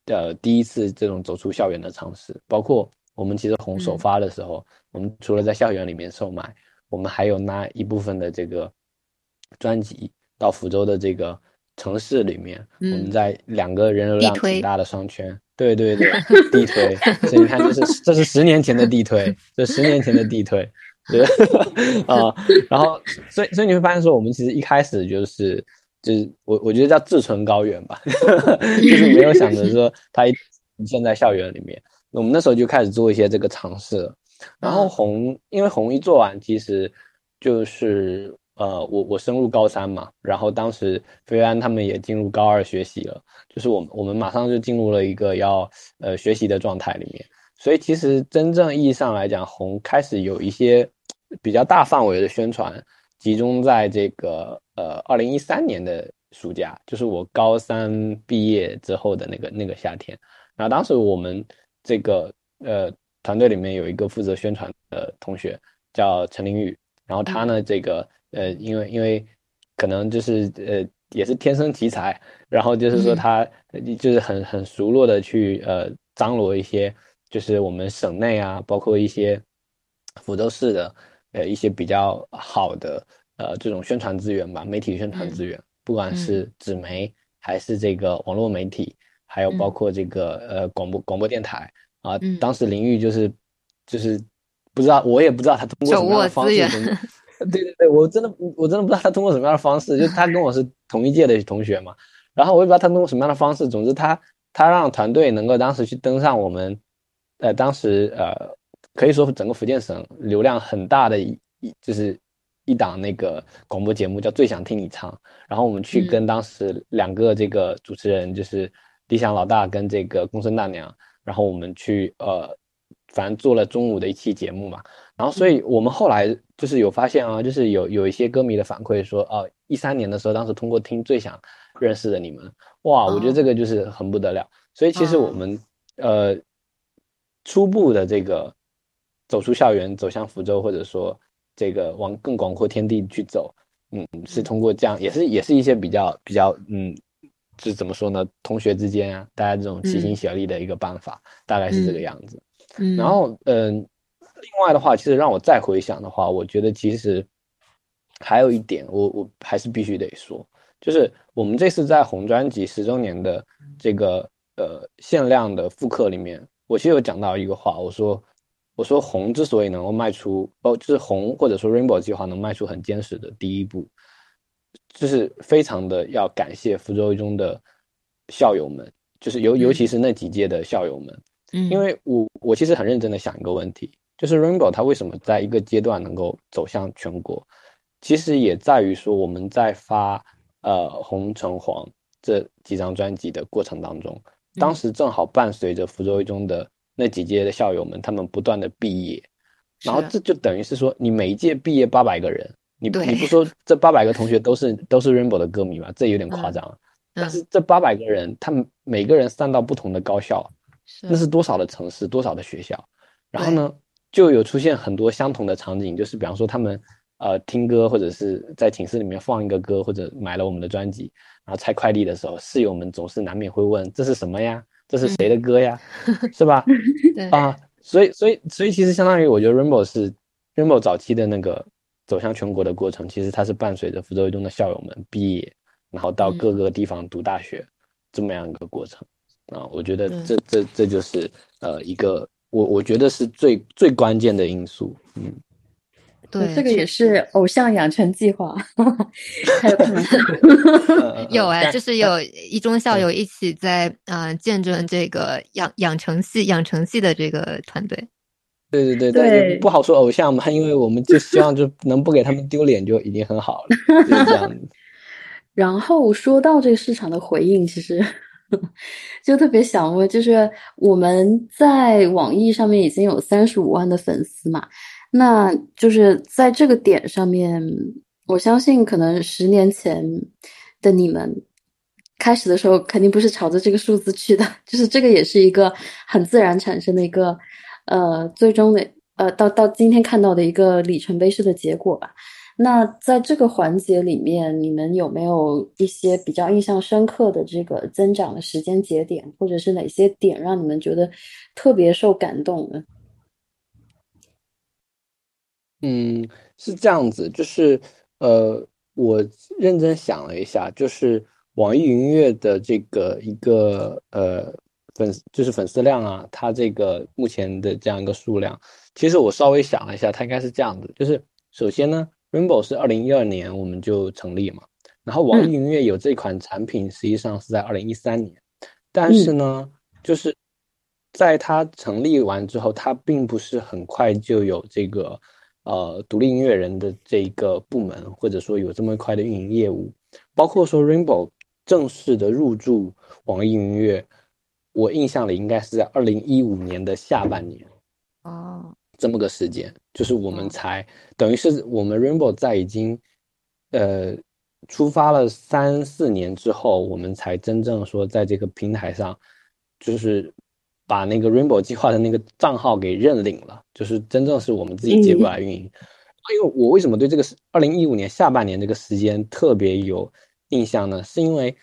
的第一次这种走出校园的尝试。包括我们其实红首发的时候，我们除了在校园里面售卖，我们还有拿一部分的这个专辑到福州的这个城市里面，我们在两个人流量挺大的商圈。对对对，地推，所以你看，这是这是十年前的地推，这十年前的地推，对啊，然后所以所以你会发现说，我们其实一开始就是就是我我觉得叫志存高远吧，就是没有想着说他一现在校园里面，我们那时候就开始做一些这个尝试，然后红因为红一做完，其实就是。呃，我我升入高三嘛，然后当时飞安他们也进入高二学习了，就是我们我们马上就进入了一个要呃学习的状态里面，所以其实真正意义上来讲，红开始有一些比较大范围的宣传，集中在这个呃二零一三年的暑假，就是我高三毕业之后的那个那个夏天，然后当时我们这个呃团队里面有一个负责宣传的同学叫陈林宇，然后他呢这个。呃，因为因为可能就是呃也是天生奇才，然后就是说他就是很很熟络的去呃张罗一些，就是我们省内啊，包括一些福州市的呃一些比较好的呃这种宣传资源吧，媒体宣传资源，不管是纸媒还是这个网络媒体，还有包括这个呃广播广播电台啊，当时林玉就是就是不知道我也不知道他通过什么样的方式。对对对，我真的我真的不知道他通过什么样的方式，就他跟我是同一届的同学嘛，然后我也不知道他通过什么样的方式，总之他他让团队能够当时去登上我们，呃，当时呃可以说整个福建省流量很大的一就是一档那个广播节目叫《最想听你唱》，然后我们去跟当时两个这个主持人就是理想老大跟这个公孙大娘，然后我们去呃反正做了中午的一期节目嘛。然后，所以我们后来就是有发现啊，就是有有一些歌迷的反馈说，哦，一三年的时候，当时通过听最想认识的你们，哇，我觉得这个就是很不得了。所以其实我们呃初步的这个走出校园，走向福州，或者说这个往更广阔天地去走，嗯，是通过这样，也是也是一些比较比较，嗯，是怎么说呢？同学之间啊，大家这种齐心协力的一个办法，大概是这个样子。嗯，然后嗯。另外的话，其实让我再回想的话，我觉得其实还有一点，我我还是必须得说，就是我们这次在红专辑十周年的这个呃限量的复刻里面，我其实有讲到一个话，我说我说红之所以能够迈出哦，就是红或者说 Rainbow 计划能迈出很坚实的第一步，就是非常的要感谢福州一中的校友们，就是尤尤其是那几届的校友们，嗯，因为我我其实很认真的想一个问题。就是 Rainbow，它为什么在一个阶段能够走向全国？其实也在于说我们在发呃红橙黄这几张专辑的过程当中，当时正好伴随着福州一中的那几届的校友们，他们不断的毕业，然后这就等于是说，你每一届毕业八百个人，你你不说 这八百个同学都是都是 Rainbow 的歌迷吗？这有点夸张。但是这八百个人，他们每个人上到不同的高校，那是多少的城市，多少的学校？然后呢？就有出现很多相同的场景，就是比方说他们呃听歌，或者是在寝室里面放一个歌，或者买了我们的专辑，然后拆快递的时候，室友们总是难免会问这是什么呀？这是谁的歌呀？是吧？对啊，所以所以所以其实相当于我觉得 Rainbow 是 Rainbow 早期的那个走向全国的过程，其实它是伴随着福州一中的校友们毕业，然后到各个地方读大学这么样一个过程啊。我觉得这这这就是呃一个我我觉得是最最关键的因素，嗯。对，这个也是偶像养成计划，还有开玩笑，有哎，就是有一中校友一起在呃见证这个养养成系养成系的这个团队。对对对对，不好说偶像嘛，因为我们就希望就能不给他们丢脸就已经很好了，就是这样。然后说到这个市场的回应，其实就特别想问，就是我们在网易上面已经有三十五万的粉丝嘛。那就是在这个点上面，我相信可能十年前的你们开始的时候，肯定不是朝着这个数字去的，就是这个也是一个很自然产生的一个呃最终的呃到到今天看到的一个里程碑式的结果吧。那在这个环节里面，你们有没有一些比较印象深刻的这个增长的时间节点，或者是哪些点让你们觉得特别受感动呢？嗯，是这样子，就是呃，我认真想了一下，就是网易云音乐的这个一个呃粉，就是粉丝量啊，它这个目前的这样一个数量，其实我稍微想了一下，它应该是这样子，就是首先呢，Rainbow 是二零一二年我们就成立嘛，然后网易云音乐有这款产品，实际上是在二零一三年，但是呢，就是在它成立完之后，它并不是很快就有这个。呃，独立音乐人的这一个部门，或者说有这么一块的运营业务，包括说 Rainbow 正式的入驻网易云音乐，我印象里应该是在二零一五年的下半年，哦，这么个时间，就是我们才等于是我们 Rainbow 在已经呃出发了三四年之后，我们才真正说在这个平台上，就是。把那个 Rainbow 计划的那个账号给认领了，就是真正是我们自己接过来运营。因为我为什么对这个是二零一五年下半年这个时间特别有印象呢？是因为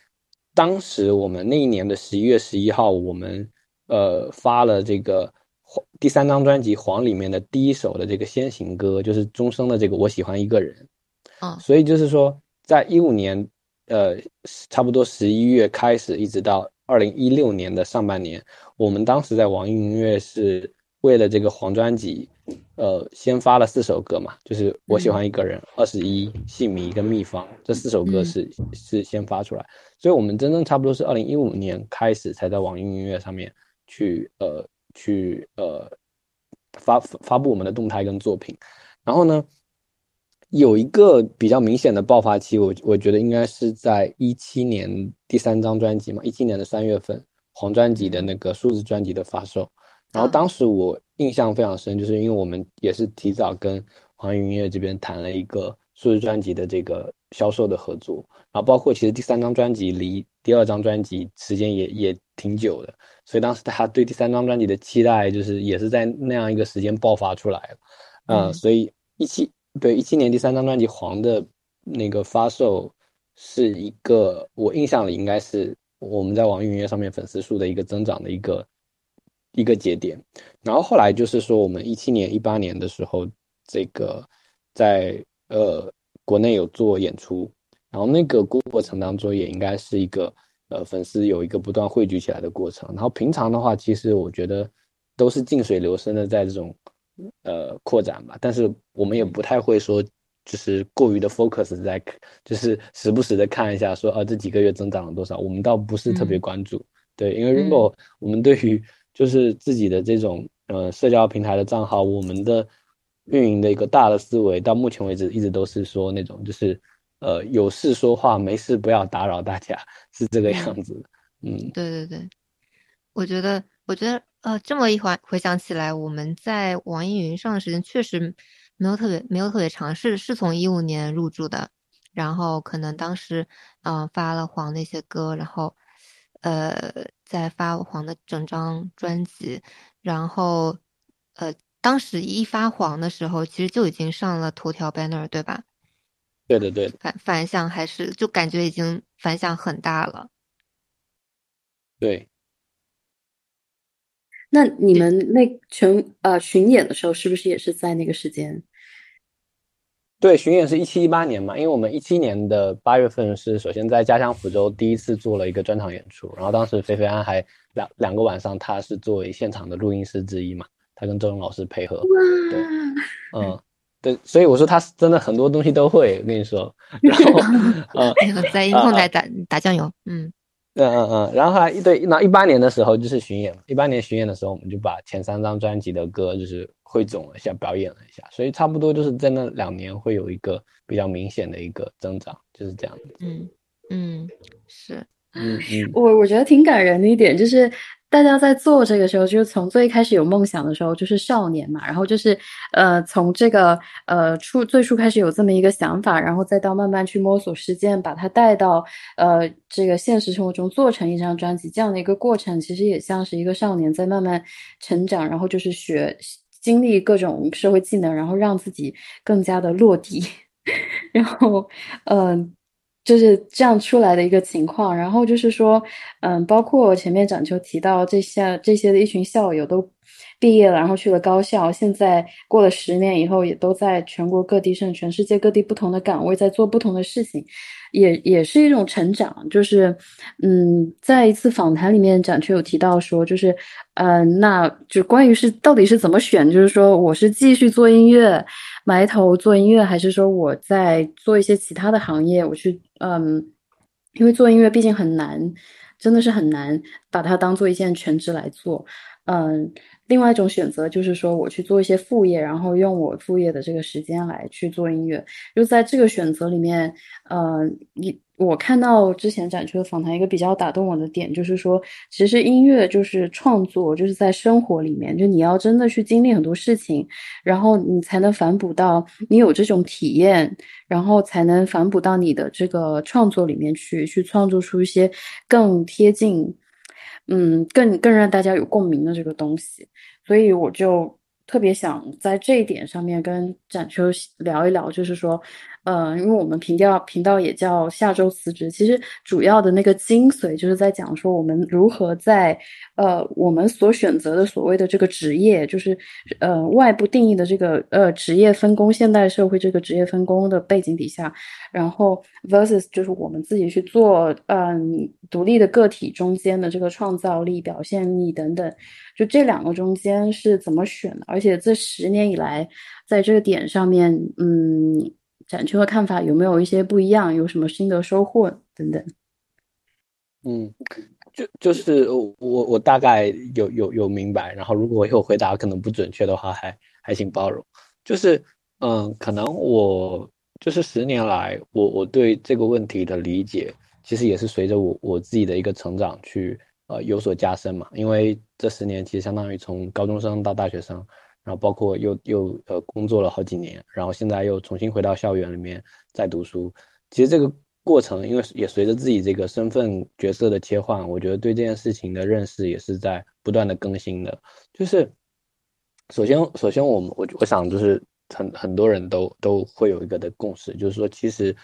当时我们那一年的十一月十一号，我们呃发了这个第三张专辑《黄》里面的第一首的这个先行歌，就是钟声的这个《我喜欢一个人》。啊，所以就是说，在一五年呃差不多十一月开始，一直到二零一六年的上半年。我们当时在网易云音乐是为了这个黄专辑，呃，先发了四首歌嘛，就是我喜欢一个人、二十一、姓名跟秘方这四首歌是是先发出来，所以我们真正差不多是二零一五年开始才在网易云音乐上面去呃去呃发发布我们的动态跟作品，然后呢，有一个比较明显的爆发期，我我觉得应该是在一七年第三张专辑嘛，一七年的三月份。黄专辑的那个数字专辑的发售，然后当时我印象非常深，就是因为我们也是提早跟黄云音乐这边谈了一个数字专辑的这个销售的合作，然后包括其实第三张专辑离第二张专辑时间也也挺久的，所以当时大家对第三张专辑的期待就是也是在那样一个时间爆发出来了，嗯，所以一七对一七年第三张专辑黄的那个发售是一个我印象里应该是。我们在网易云音乐上面粉丝数的一个增长的一个一个节点，然后后来就是说，我们一七年、一八年的时候，这个在呃国内有做演出，然后那个过程当中也应该是一个呃粉丝有一个不断汇聚起来的过程。然后平常的话，其实我觉得都是静水流深的在这种呃扩展吧，但是我们也不太会说。就是过于的 focus 在，就是时不时的看一下，说啊这几个月增长了多少，我们倒不是特别关注，对，因为 Rainbow 我们对于就是自己的这种呃社交平台的账号，我们的运营的一个大的思维，到目前为止一直都是说那种就是呃有事说话，没事不要打扰大家，是这个样子，嗯，对对对，我觉得我觉得呃这么一回回想起来，我们在网易云上的时间确实。没有特别没有特别长，是是从一五年入驻的，然后可能当时嗯发了黄的一些歌，然后呃在发黄的整张专辑，然后呃当时一发黄的时候，其实就已经上了头条 banner，对吧？对的对的，反反响还是就感觉已经反响很大了。对。那你们那全呃巡演的时候，是不是也是在那个时间？对，巡演是一七一八年嘛，因为我们一七年的八月份是首先在家乡福州第一次做了一个专场演出，然后当时菲菲安还两两个晚上，他是作为现场的录音师之一嘛，他跟周勇老师配合，对，嗯，对，所以我说他真的很多东西都会，我跟你说，然后，呃，在音控台打打酱油，嗯。嗯嗯嗯，然后后来一对，那一八年的时候就是巡演，一八年巡演的时候，我们就把前三张专辑的歌就是汇总了一下，表演了一下，所以差不多就是在那两年会有一个比较明显的一个增长，就是这样子。嗯嗯，是，嗯嗯，我我觉得挺感人的一点就是。大家在做这个时候，就是从最开始有梦想的时候，就是少年嘛，然后就是呃，从这个呃初最初开始有这么一个想法，然后再到慢慢去摸索实践，把它带到呃这个现实生活中做成一张专辑，这样的一个过程，其实也像是一个少年在慢慢成长，然后就是学经历各种社会技能，然后让自己更加的落地，然后嗯。就是这样出来的一个情况，然后就是说，嗯，包括前面展秋提到这些这些的一群校友都毕业了，然后去了高校，现在过了十年以后，也都在全国各地甚至全世界各地不同的岗位在做不同的事情，也也是一种成长。就是，嗯，在一次访谈里面，展秋有提到说，就是，嗯，那就关于是到底是怎么选，就是说我是继续做音乐。埋头做音乐，还是说我在做一些其他的行业？我去，嗯，因为做音乐毕竟很难，真的是很难把它当做一件全职来做，嗯。另外一种选择就是说，我去做一些副业，然后用我副业的这个时间来去做音乐。就在这个选择里面，呃，你我看到之前展出的访谈，一个比较打动我的点，就是说，其实音乐就是创作，就是在生活里面，就你要真的去经历很多事情，然后你才能反哺到你有这种体验，然后才能反哺到你的这个创作里面去，去创作出一些更贴近。嗯，更更让大家有共鸣的这个东西，所以我就特别想在这一点上面跟展秋聊一聊，就是说。呃，因为我们频道频道也叫下周辞职，其实主要的那个精髓就是在讲说我们如何在呃我们所选择的所谓的这个职业，就是呃外部定义的这个呃职业分工，现代社会这个职业分工的背景底下，然后 versus 就是我们自己去做嗯独立的个体中间的这个创造力、表现力等等，就这两个中间是怎么选的？而且这十年以来，在这个点上面，嗯。展秋的看法有没有一些不一样？有什么新的收获等等？嗯，就就是我我大概有有有明白，然后如果我回答可能不准确的话，还还请包容。就是嗯，可能我就是十年来，我我对这个问题的理解，其实也是随着我我自己的一个成长去呃有所加深嘛。因为这十年其实相当于从高中生到大学生。然后包括又又呃工作了好几年，然后现在又重新回到校园里面再读书。其实这个过程，因为也随着自己这个身份角色的切换，我觉得对这件事情的认识也是在不断的更新的。就是首先首先我们我我想就是很很多人都都会有一个的共识，就是说其实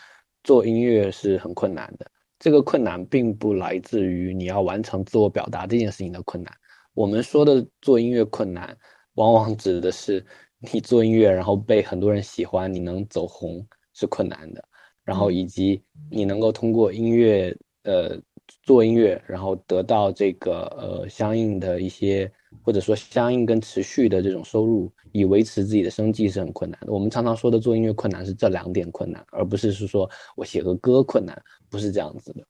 做音乐是很困难的。这个困难并不来自于你要完成自我表达这件事情的困难。我们说的做音乐困难。往往指的是你做音乐，然后被很多人喜欢，你能走红是困难的。然后以及你能够通过音乐，呃，做音乐，然后得到这个呃相应的一些，或者说相应跟持续的这种收入，以维持自己的生计是很困难的。我们常常说的做音乐困难是这两点困难，而不是是说我写个歌困难，不是这样子的。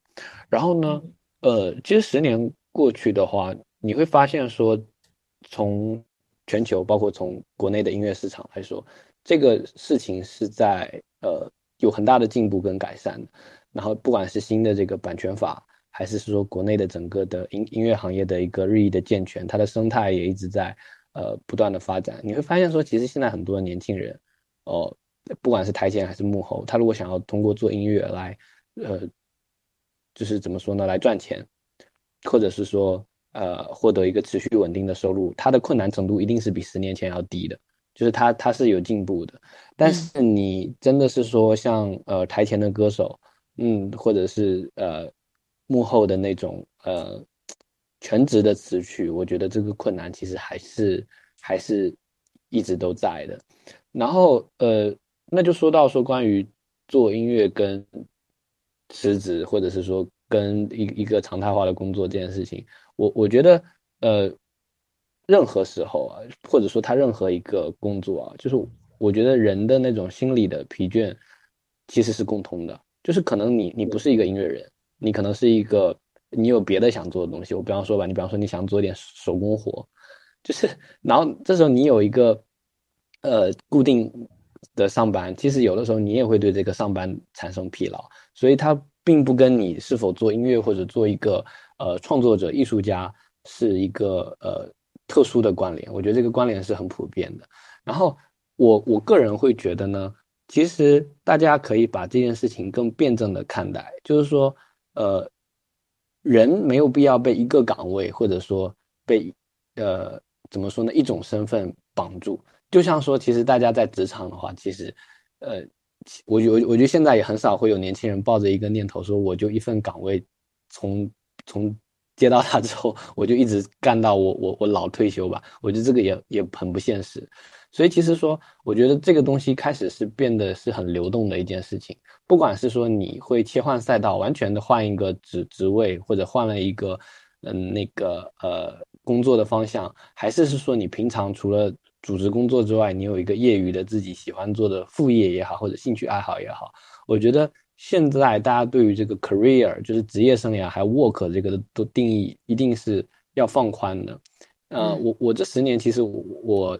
然后呢，呃，其实十年过去的话，你会发现说从全球包括从国内的音乐市场来说，这个事情是在呃有很大的进步跟改善的。然后不管是新的这个版权法，还是说国内的整个的音音乐行业的一个日益的健全，它的生态也一直在呃不断的发展。你会发现说，其实现在很多年轻人，哦，不管是台前还是幕后，他如果想要通过做音乐来，呃，就是怎么说呢，来赚钱，或者是说。呃，获得一个持续稳定的收入，它的困难程度一定是比十年前要低的，就是它它是有进步的。但是你真的是说像呃台前的歌手，嗯，或者是呃幕后的那种呃全职的词曲，我觉得这个困难其实还是还是一直都在的。然后呃，那就说到说关于做音乐跟辞职，或者是说跟一一个常态化的工作这件事情，我我觉得呃，任何时候啊，或者说他任何一个工作啊，就是我觉得人的那种心理的疲倦其实是共通的，就是可能你你不是一个音乐人，你可能是一个你有别的想做的东西。我比方说吧，你比方说你想做点手工活，就是然后这时候你有一个呃固定。的上班，其实有的时候你也会对这个上班产生疲劳，所以它并不跟你是否做音乐或者做一个呃创作者、艺术家是一个呃特殊的关联。我觉得这个关联是很普遍的。然后我我个人会觉得呢，其实大家可以把这件事情更辩证的看待，就是说，呃，人没有必要被一个岗位或者说被呃怎么说呢一种身份绑住。就像说，其实大家在职场的话，其实，呃，我我我觉得现在也很少会有年轻人抱着一个念头说，我就一份岗位，从从接到他之后，我就一直干到我我我老退休吧。我觉得这个也也很不现实。所以其实说，我觉得这个东西开始是变得是很流动的一件事情。不管是说你会切换赛道，完全的换一个职职位，或者换了一个嗯那个呃工作的方向，还是是说你平常除了主职工作之外，你有一个业余的自己喜欢做的副业也好，或者兴趣爱好也好，我觉得现在大家对于这个 career 就是职业生涯还有 work 这个都定义一定是要放宽的。呃，我我这十年其实我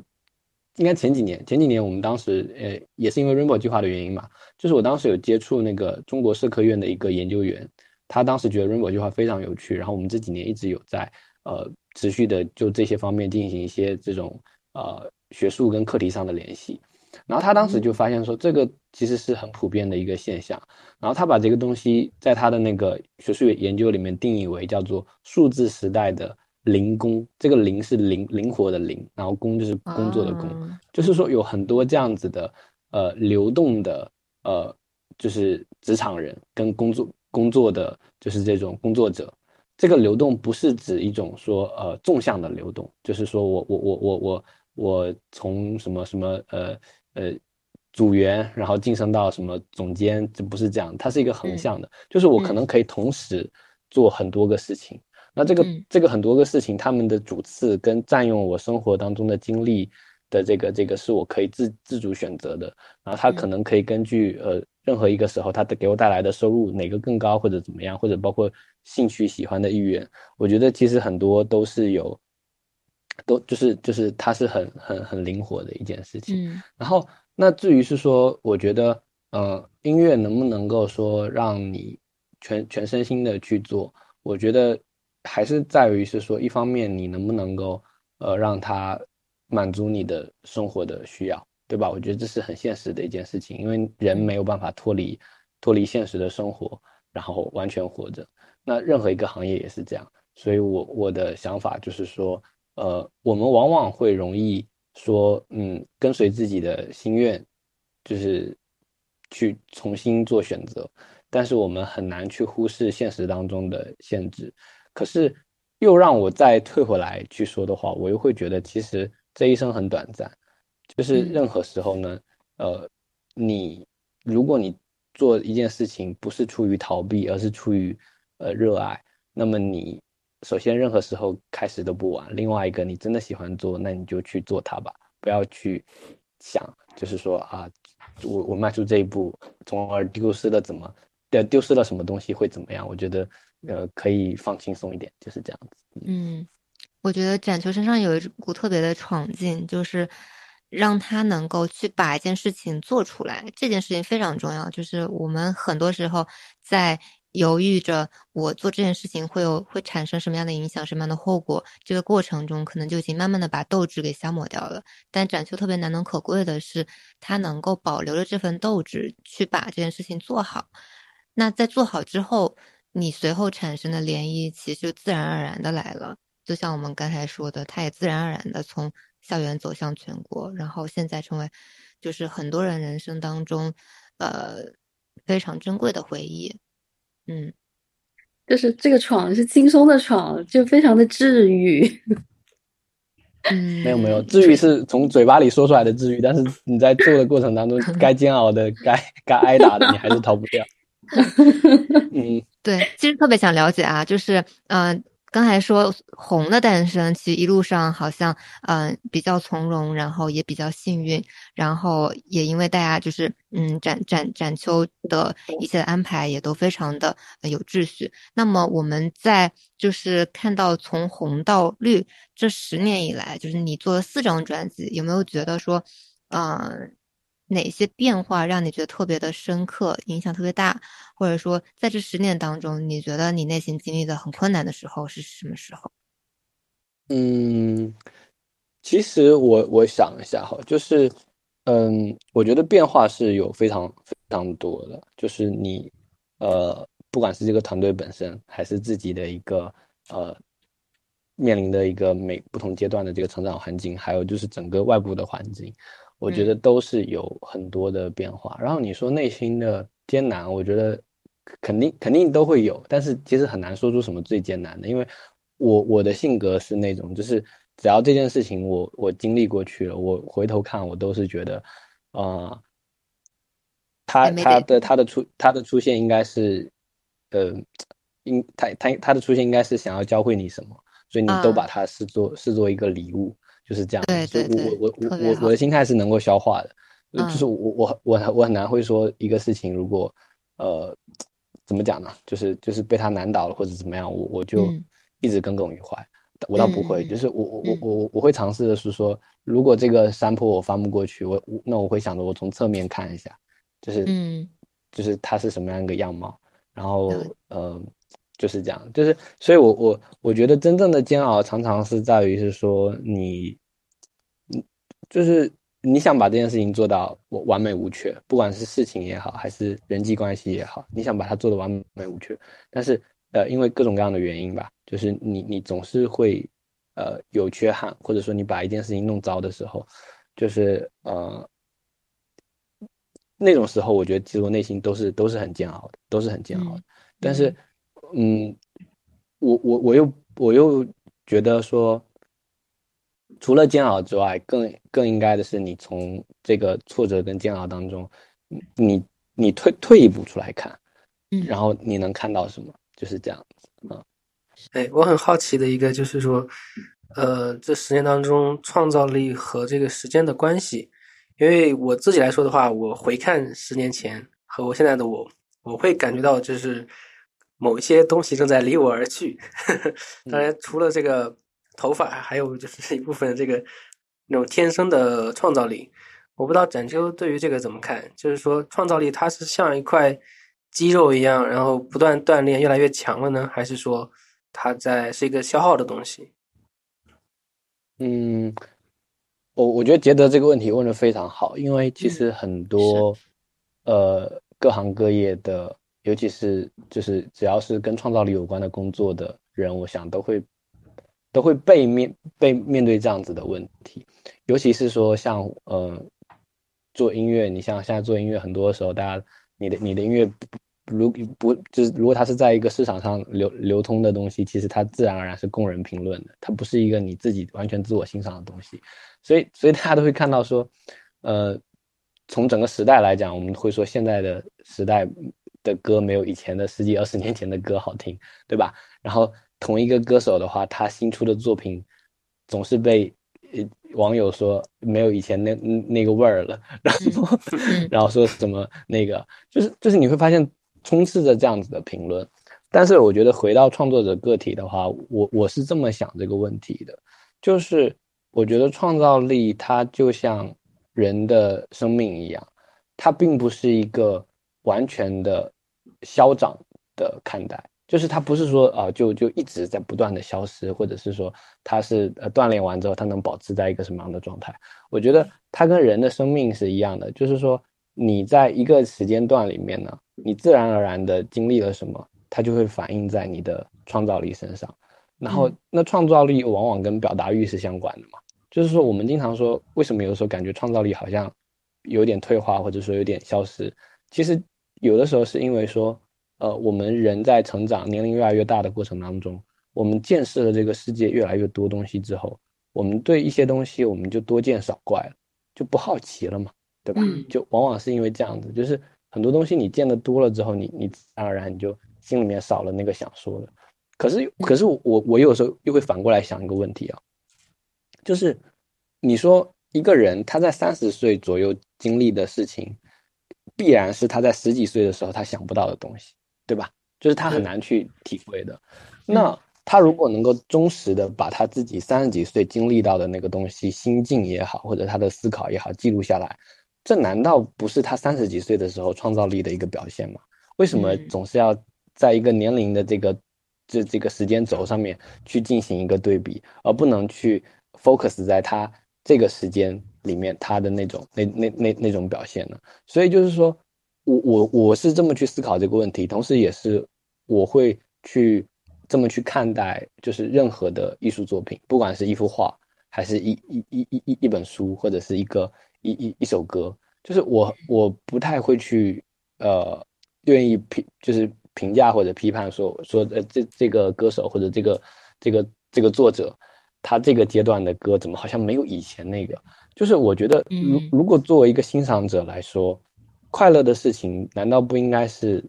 应该前几年前几年我们当时呃也是因为 Rainbow 计划的原因嘛，就是我当时有接触那个中国社科院的一个研究员，他当时觉得 Rainbow 计划非常有趣，然后我们这几年一直有在呃持续的就这些方面进行一些这种。呃，学术跟课题上的联系，然后他当时就发现说，这个其实是很普遍的一个现象。然后他把这个东西在他的那个学术研究里面定义为叫做数字时代的零工。这个零是灵灵活的灵，然后工就是工作的工，就是说有很多这样子的呃流动的呃，就是职场人跟工作工作的就是这种工作者。这个流动不是指一种说呃纵向的流动，就是说我我我我我。我从什么什么呃呃组员，然后晋升到什么总监，这不是这样，它是一个横向的，就是我可能可以同时做很多个事情。那这个这个很多个事情，他们的主次跟占用我生活当中的精力的这个这个是我可以自自主选择的。然后它可能可以根据呃任何一个时候它的给我带来的收入哪个更高或者怎么样，或者包括兴趣喜欢的意愿，我觉得其实很多都是有。都就是就是它是很很很灵活的一件事情。嗯，然后那至于是说，我觉得呃，音乐能不能够说让你全全身心的去做，我觉得还是在于是说，一方面你能不能够呃让它满足你的生活的需要，对吧？我觉得这是很现实的一件事情，因为人没有办法脱离脱离现实的生活，然后完全活着。那任何一个行业也是这样，所以我我的想法就是说。呃，我们往往会容易说，嗯，跟随自己的心愿，就是去重新做选择，但是我们很难去忽视现实当中的限制。可是，又让我再退回来去说的话，我又会觉得，其实这一生很短暂，就是任何时候呢，呃，你如果你做一件事情不是出于逃避，而是出于呃热爱，那么你。首先，任何时候开始都不晚。另外一个，你真的喜欢做，那你就去做它吧，不要去想，就是说啊，我我迈出这一步，从而丢失了怎么，丢丢失了什么东西会怎么样？我觉得，呃，可以放轻松一点，就是这样子。嗯，我觉得展球身上有一股特别的闯劲，就是让他能够去把一件事情做出来，这件事情非常重要。就是我们很多时候在。犹豫着，我做这件事情会有会产生什么样的影响，什么样的后果？这个过程中，可能就已经慢慢的把斗志给消磨掉了。但展秋特别难能可贵的是，他能够保留着这份斗志，去把这件事情做好。那在做好之后，你随后产生的涟漪，其实就自然而然的来了。就像我们刚才说的，他也自然而然的从校园走向全国，然后现在成为，就是很多人人生当中，呃，非常珍贵的回忆。嗯，就是这个闯是轻松的闯，就非常的治愈。嗯，没有没有，治愈是从嘴巴里说出来的治愈，但是你在做的过程当中，该煎熬的、该该挨打的，你还是逃不掉。嗯，对，其实特别想了解啊，就是嗯、呃刚才说红的诞生，其实一路上好像嗯、比较从容，然后也比较幸运，然后也因为大家就是嗯展展展秋的一些安排也都非常的有秩序。那么我们在就是看到从红到绿这十年以来，就是你做了四张专辑，有没有觉得说，嗯，哪些变化让你觉得特别的深刻，影响特别大？或者说，在这十年当中，你觉得你内心经历的很困难的时候是什么时候？嗯，其实我我想一下哈，就是，嗯，我觉得变化是有非常非常多的，就是你，呃，不管是这个团队本身，还是自己的一个呃面临的一个每不同阶段的这个成长环境，还有就是整个外部的环境，我觉得都是有很多的变化。然后你说内心的艰难，我觉得肯定肯定都会有，但是其实很难说出什么最艰难的，因为我我的性格是那种，就是只要这件事情我我经历过去了，我回头看我都是觉得，啊、他他的他的出他的出现应该是，呃，应他他他的出现应该是想要教会你什么，所以你都啊。把它视作视作一个礼物，就是这样。对所以对对我我我我我的心态是能够消化的，呃就是嗯我我我很我很难会说一个事情如果呃怎么讲呢？就是就是被他难倒了或者怎么样，我我就嗯一直耿耿于怀。我倒不会，嗯就是我我我嗯我我我会尝试的是说，如果这个山坡我翻不过去，我我那我会想着我从侧面看一下，就是嗯就是它是什么样一个样貌，然后呃就是这样，就是所以我我我觉得真正的煎熬常常是在于是说你，嗯就是你想把这件事情做到完完美无缺，不管是事情也好，还是人际关系也好，你想把它做的完美无缺，但是呃因为各种各样的原因吧，就是你你总是会呃有缺憾，或者说你把一件事情弄糟的时候，就是呃那种时候，我觉得其实我内心都是都是很煎熬的，都是很煎熬的。嗯。但是，嗯，我我我又我又觉得说，除了煎熬之外，更更应该的是你从这个挫折跟煎熬当中，你你退退一步出来看，嗯然后你能看到什么，就是这样子啊。哎，我很好奇的一个就是说，呃，这十年当中创造力和这个时间的关系，因为我自己来说的话，我回看十年前和我现在的我，我会感觉到就是某一些东西正在离我而去。当然，除了这个头发，还有就是一部分这个那种天生的创造力。我不知道展秋对于这个怎么看，就是说创造力它是像一块肌肉一样，然后不断锻炼，越来越强了呢，还是说它在是一个消耗的东西？嗯，我我觉得杰德这个问题问的非常好，因为其实很多、呃各行各业的，尤其是就是只要是跟创造力有关的工作的人，我想都会都会被面被面对这样子的问题，尤其是说像呃做音乐，你像现在做音乐，很多时候大家你的你的音乐不如不就是如果它是在一个市场上流流通的东西，其实它自然而然是供人评论的，它不是一个你自己完全自我欣赏的东西，所以所以大家都会看到说，呃，从整个时代来讲，我们会说现在的时代的歌没有以前的十几二十年前的歌好听，对吧？然后同一个歌手的话，他新出的作品总是被呃网友说没有以前那那个味儿了，然后、嗯。然后说什么那个就是就是你会发现充斥着这样子的评论，但是我觉得回到创作者个体的话，我我是这么想这个问题的，就是我觉得创造力它就像人的生命一样，它并不是一个完全的消长的看待，就是它不是说啊、就就一直在不断的消失，或者是说它是呃锻炼完之后它能保持在一个什么样的状态？我觉得它跟人的生命是一样的，就是说你在一个时间段里面呢，你自然而然的经历了什么，它就会反映在你的创造力身上。然后嗯，那创造力往往跟表达欲是相关的嘛，就是说我们经常说，为什么有的时候感觉创造力好像有点退化，或者说有点消失？其实有的时候是因为说，呃，我们人在成长、年龄越来越大的过程当中，我们见识了这个世界越来越多东西之后，我们对一些东西我们就多见少怪了，就不好奇了嘛，对吧？嗯就往往是因为这样子，就是很多东西你见得多了之后，你你自然而然你就心里面少了那个想说的。可是可是我我有时候又会反过来想一个问题啊，就是你说一个人他在三十岁左右经历的事情，必然是他在十几岁的时候他想不到的东西，对吧？就是他很难去体会的。那他如果能够忠实的把他自己三十几岁经历到的那个东西，心境也好，或者他的思考也好，记录下来，这难道不是他三十几岁的时候创造力的一个表现吗？为什么嗯总是要在一个年龄的这个这这个时间轴上面去进行一个对比，而不能去 focus 在他这个时间里面他的那种那那那那种表现呢？所以就是说，我我我是这么去思考这个问题，同时也是我会去这么去看待，就是任何的艺术作品，不管是一幅画，还是一一一一一一本书，或者是一个一一一首歌，就是我我不太会去呃愿意评，就是评价或者批判说说呃这这个歌手或者这个这个这个作者，他这个阶段的歌怎么好像没有以前那个？就是我觉得如嗯如果作为一个欣赏者来说，快乐的事情难道不应该是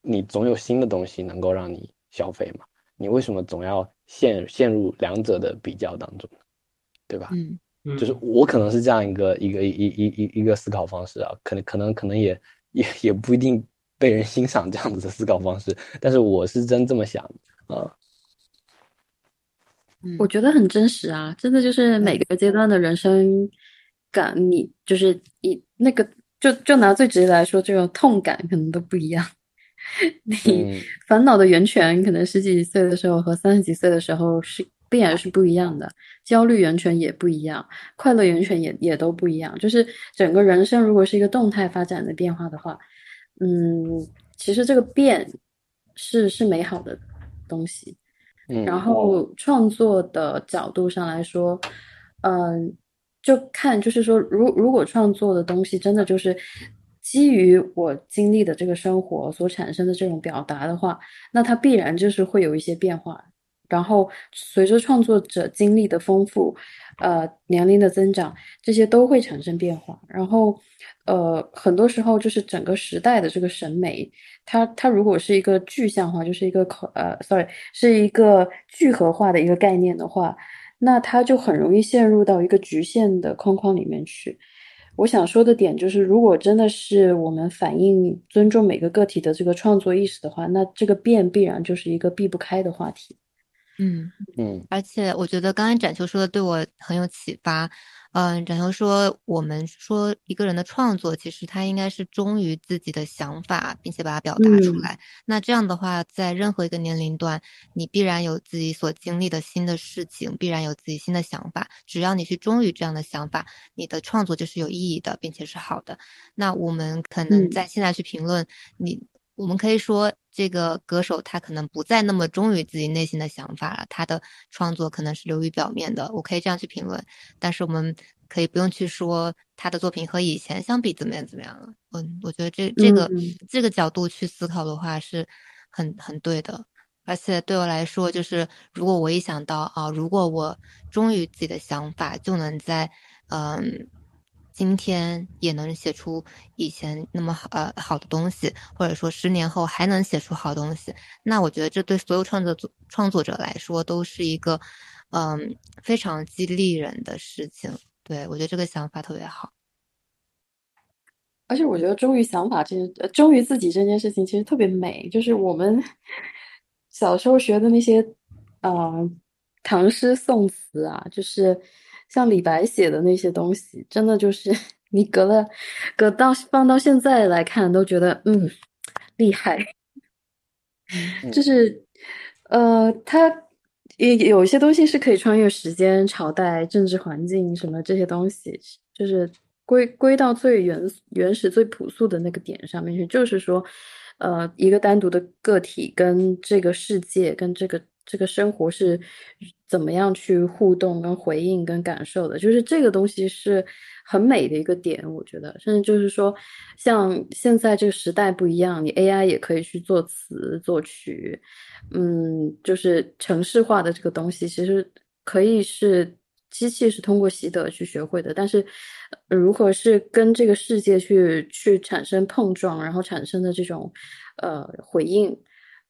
你总有新的东西能够让你消费吗？你为什么总要陷陷入两者的比较当中？对吧？嗯嗯就是我可能是这样一个一个一一一一一个思考方式啊，可能可能可能也也也不一定被人欣赏这样子的思考方式，但是我是真这么想啊。嗯我觉得很真实啊，真的就是每个阶段的人生感，你就是以那个就就拿最直接来说，这种痛感可能都不一样。你嗯烦恼的源泉可能十几岁的时候和三十几岁的时候是必然是不一样的，焦虑源泉也不一样，快乐源泉也也都不一样。就是整个人生如果是一个动态发展的变化的话，嗯，其实这个变是是美好的东西。嗯，然后创作的角度上来说，嗯，就看就是说，如如果创作的东西真的就是基于我经历的这个生活所产生的这种表达的话，那它必然就是会有一些变化。然后随着创作者经历的丰富，呃，年龄的增长，这些都会产生变化。然后，呃，很多时候就是整个时代的这个审美，它它如果是一个具象化，就是一个口呃，sorry，是一个聚合化的一个概念的话，那他就很容易陷入到一个局限的框框里面去。我想说的点就是，如果真的是我们反映尊重每个个体的这个创作意识的话，那这个变必然就是一个避不开的话题。嗯，嗯而且我觉得刚才展秋说的对我很有启发。嗯，展秋说，我们说一个人的创作，其实他应该是忠于自己的想法，并且把它表达出嗯来。那这样的话，在任何一个年龄段，你必然有自己所经历的新的事情，必然有自己新的想法。只要你去忠于这样的想法，你的创作就是有意义的，并且是好的。那我们可能嗯在现在去评论你，我们可以说这个歌手他可能不再那么忠于自己内心的想法了，他的创作可能是流于表面的，我可以这样去评论。但是我们可以不用去说他的作品和以前相比怎么样怎么样了。嗯，我觉得这这个、嗯这个角度去思考的话是很很对的。而且对我来说，就是如果我一想到啊，如果我忠于自己的想法，就能在嗯今天也能写出以前那么好呃好的东西，或者说十年后还能写出好东西，那我觉得这对所有创作者创作者来说都是一个嗯非常激励人的事情。对我觉得这个想法特别好。而且我觉得忠于想法这件，忠于自己这件事情其实特别美。就是我们小时候学的那些，呃，唐诗宋词啊，就是像李白写的那些东西，真的就是 你隔了隔到放到现在来看，都觉得嗯厉害。就是呃，他也有一些东西是可以穿越时间、朝代、政治环境什么这些东西，就是归归到最原原始、最朴素的那个点上面去，就是说，呃，一个单独的个体跟这个世界、跟这个这个生活是怎么样去互动、跟回应、跟感受的，就是这个东西是很美的一个点，我觉得，甚至就是说，像现在这个时代不一样，你 AI 也可以去做词、作曲，嗯，就是城市化的这个东西，其实可以是机器是通过习得去学会的，但是如何是跟这个世界去去产生碰撞，然后产生的这种呃回应，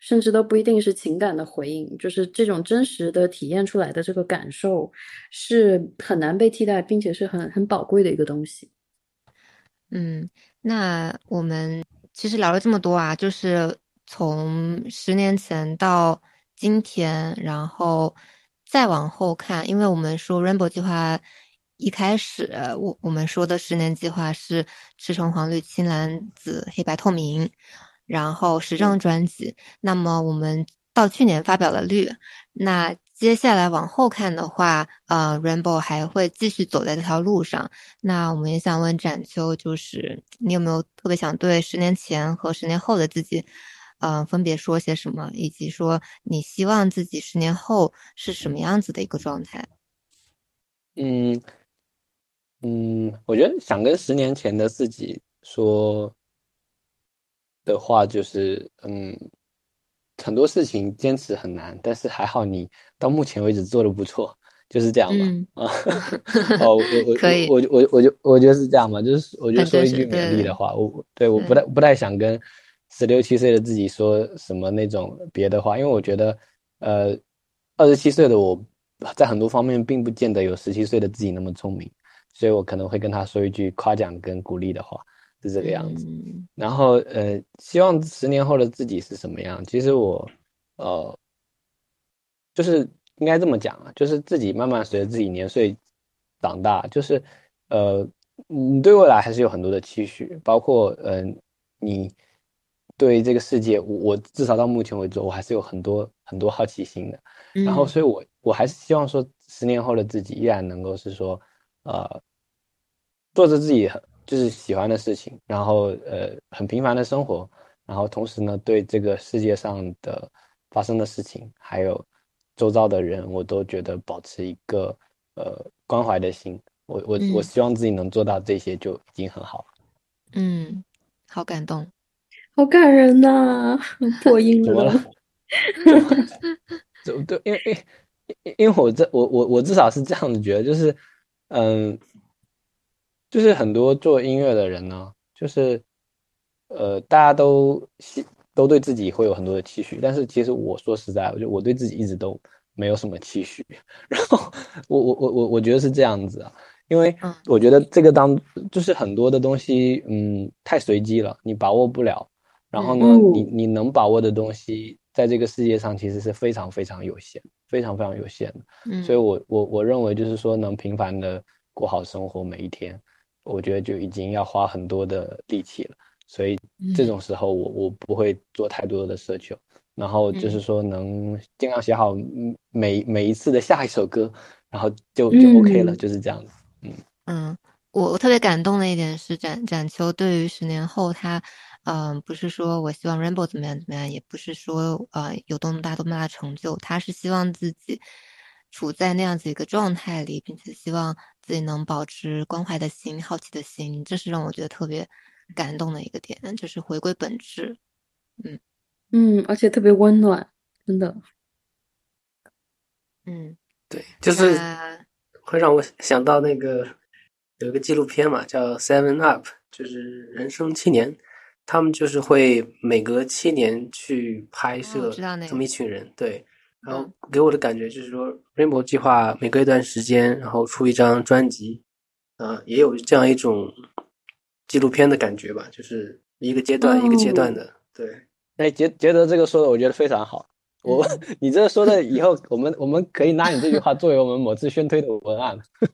甚至都不一定是情感的回应，就是这种真实的体验出来的这个感受是很难被替代，并且是很很宝贵的一个东西。嗯，那我们其实聊了这么多啊，就是从十年前到今天，然后。再往后看，因为我们说 Rainbow 计划一开始，我我们说的十年计划是赤橙黄绿青蓝紫黑白透明，然后时政专辑。那么我们到去年发表了绿，那接下来往后看的话，呃，Rainbow 还会继续走在这条路上。那我们也想问展秋，就是你有没有特别想对十年前和十年后的自己？嗯，分别说些什么，以及说你希望自己十年后是什么样子的一个状态？嗯嗯，我觉得想跟十年前的自己说的话，就是嗯，很多事情坚持很难，但是还好你到目前为止做的不错，就是这样吧。啊，哦，我我可以，我我我就我觉得是这样嘛，就是我就说一句勉励的话，我对我不太不太想跟。十六七岁的自己说什么那种别的话，因为我觉得，呃，二十七岁的我在很多方面并不见得有十七岁的自己那么聪明，所以我可能会跟他说一句夸奖跟鼓励的话，是这个样子。然后，呃，希望十年后的自己是什么样？其实我，呃，就是应该这么讲啊，就是自己慢慢随着自己年岁长大，就是，呃，你对未来还是有很多的期许，包括，嗯，你。对这个世界，我我至少到目前为止，我还是有很多很多好奇心的。然后，所以，我我还是希望说，十年后的自己依然能够是说，呃，做着自己就是喜欢的事情，然后呃，很平凡的生活，然后同时呢，对这个世界上的发生的事情，还有周遭的人，我都觉得保持一个呃关怀的心。我我我希望自己能做到这些，就已经很好了。嗯，好感动。好感人呐，破音了。怎么对？因为因因因为我这我我我至少是这样子觉得，就是嗯，就是很多做音乐的人呢，就是呃，大家都都对自己会有很多的期许，但是其实我说实在，我就我对自己一直都没有什么期许。然后我我我我我觉得是这样子啊，因为我觉得这个当就是很多的东西，嗯，太随机了，你把握不了。然后呢，你你能把握的东西，在这个世界上其实是非常非常有限，非常非常有限的。嗯，所以我我我认为就是说，能平凡的过好生活每一天，我觉得就已经要花很多的力气了。所以这种时候，我我不会做太多的奢求。然后就是说，能尽量写好每每一次的下一首歌，然后就就 OK 了，就是这样子。嗯嗯，我我特别感动的一点是展展秋对于十年后他。嗯，不是说我希望 Rainbow 怎么样怎么样，也不是说呃有多么大多么大的成就，他是希望自己处在那样子一个状态里，并且希望自己能保持关怀的心、好奇的心，这是让我觉得特别感动的一个点，就是回归本质。嗯嗯，而且特别温暖，真的。嗯，对，就是会让我想到那个有一个纪录片嘛，叫 Seven Up，就是人生七年。他们就是会每隔七年去拍摄这么一群人，对，然后给我的感觉就是说，Rainbow 计划每隔一段时间，然后出一张专辑，啊，也有这样一种纪录片的感觉吧，就是一个阶段一个阶段的，对。哎，杰杰德这个说的，我觉得非常好。我，你这说的以后，我们我们可以拿你这句话作为我们某次宣推的文案。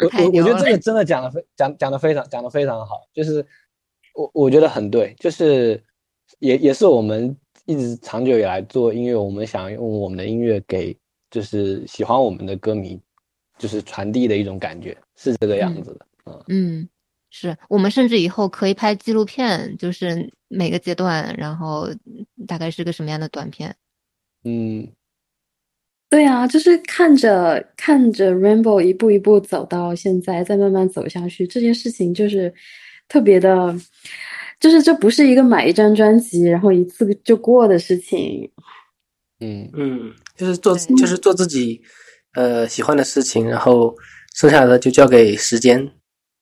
我我我觉得这个真的讲的非讲讲的非常讲的非常好，就是我我觉得很对，就是也也是我们一直长久以来做音乐，我们想用我们的音乐给就是喜欢我们的歌迷，就是传递的一种感觉，是这个样子的。嗯嗯。是我们甚至以后可以拍纪录片，就是每个阶段，然后大概是个什么样的短片？嗯，对啊，就是看着看着 Rainbow 一步一步走到现在，再慢慢走下去，这件事情就是特别的，就是这不是一个买一张专辑然后一次就过的事情。嗯嗯，就是做就是做自己呃喜欢的事情，然后剩下的就交给时间。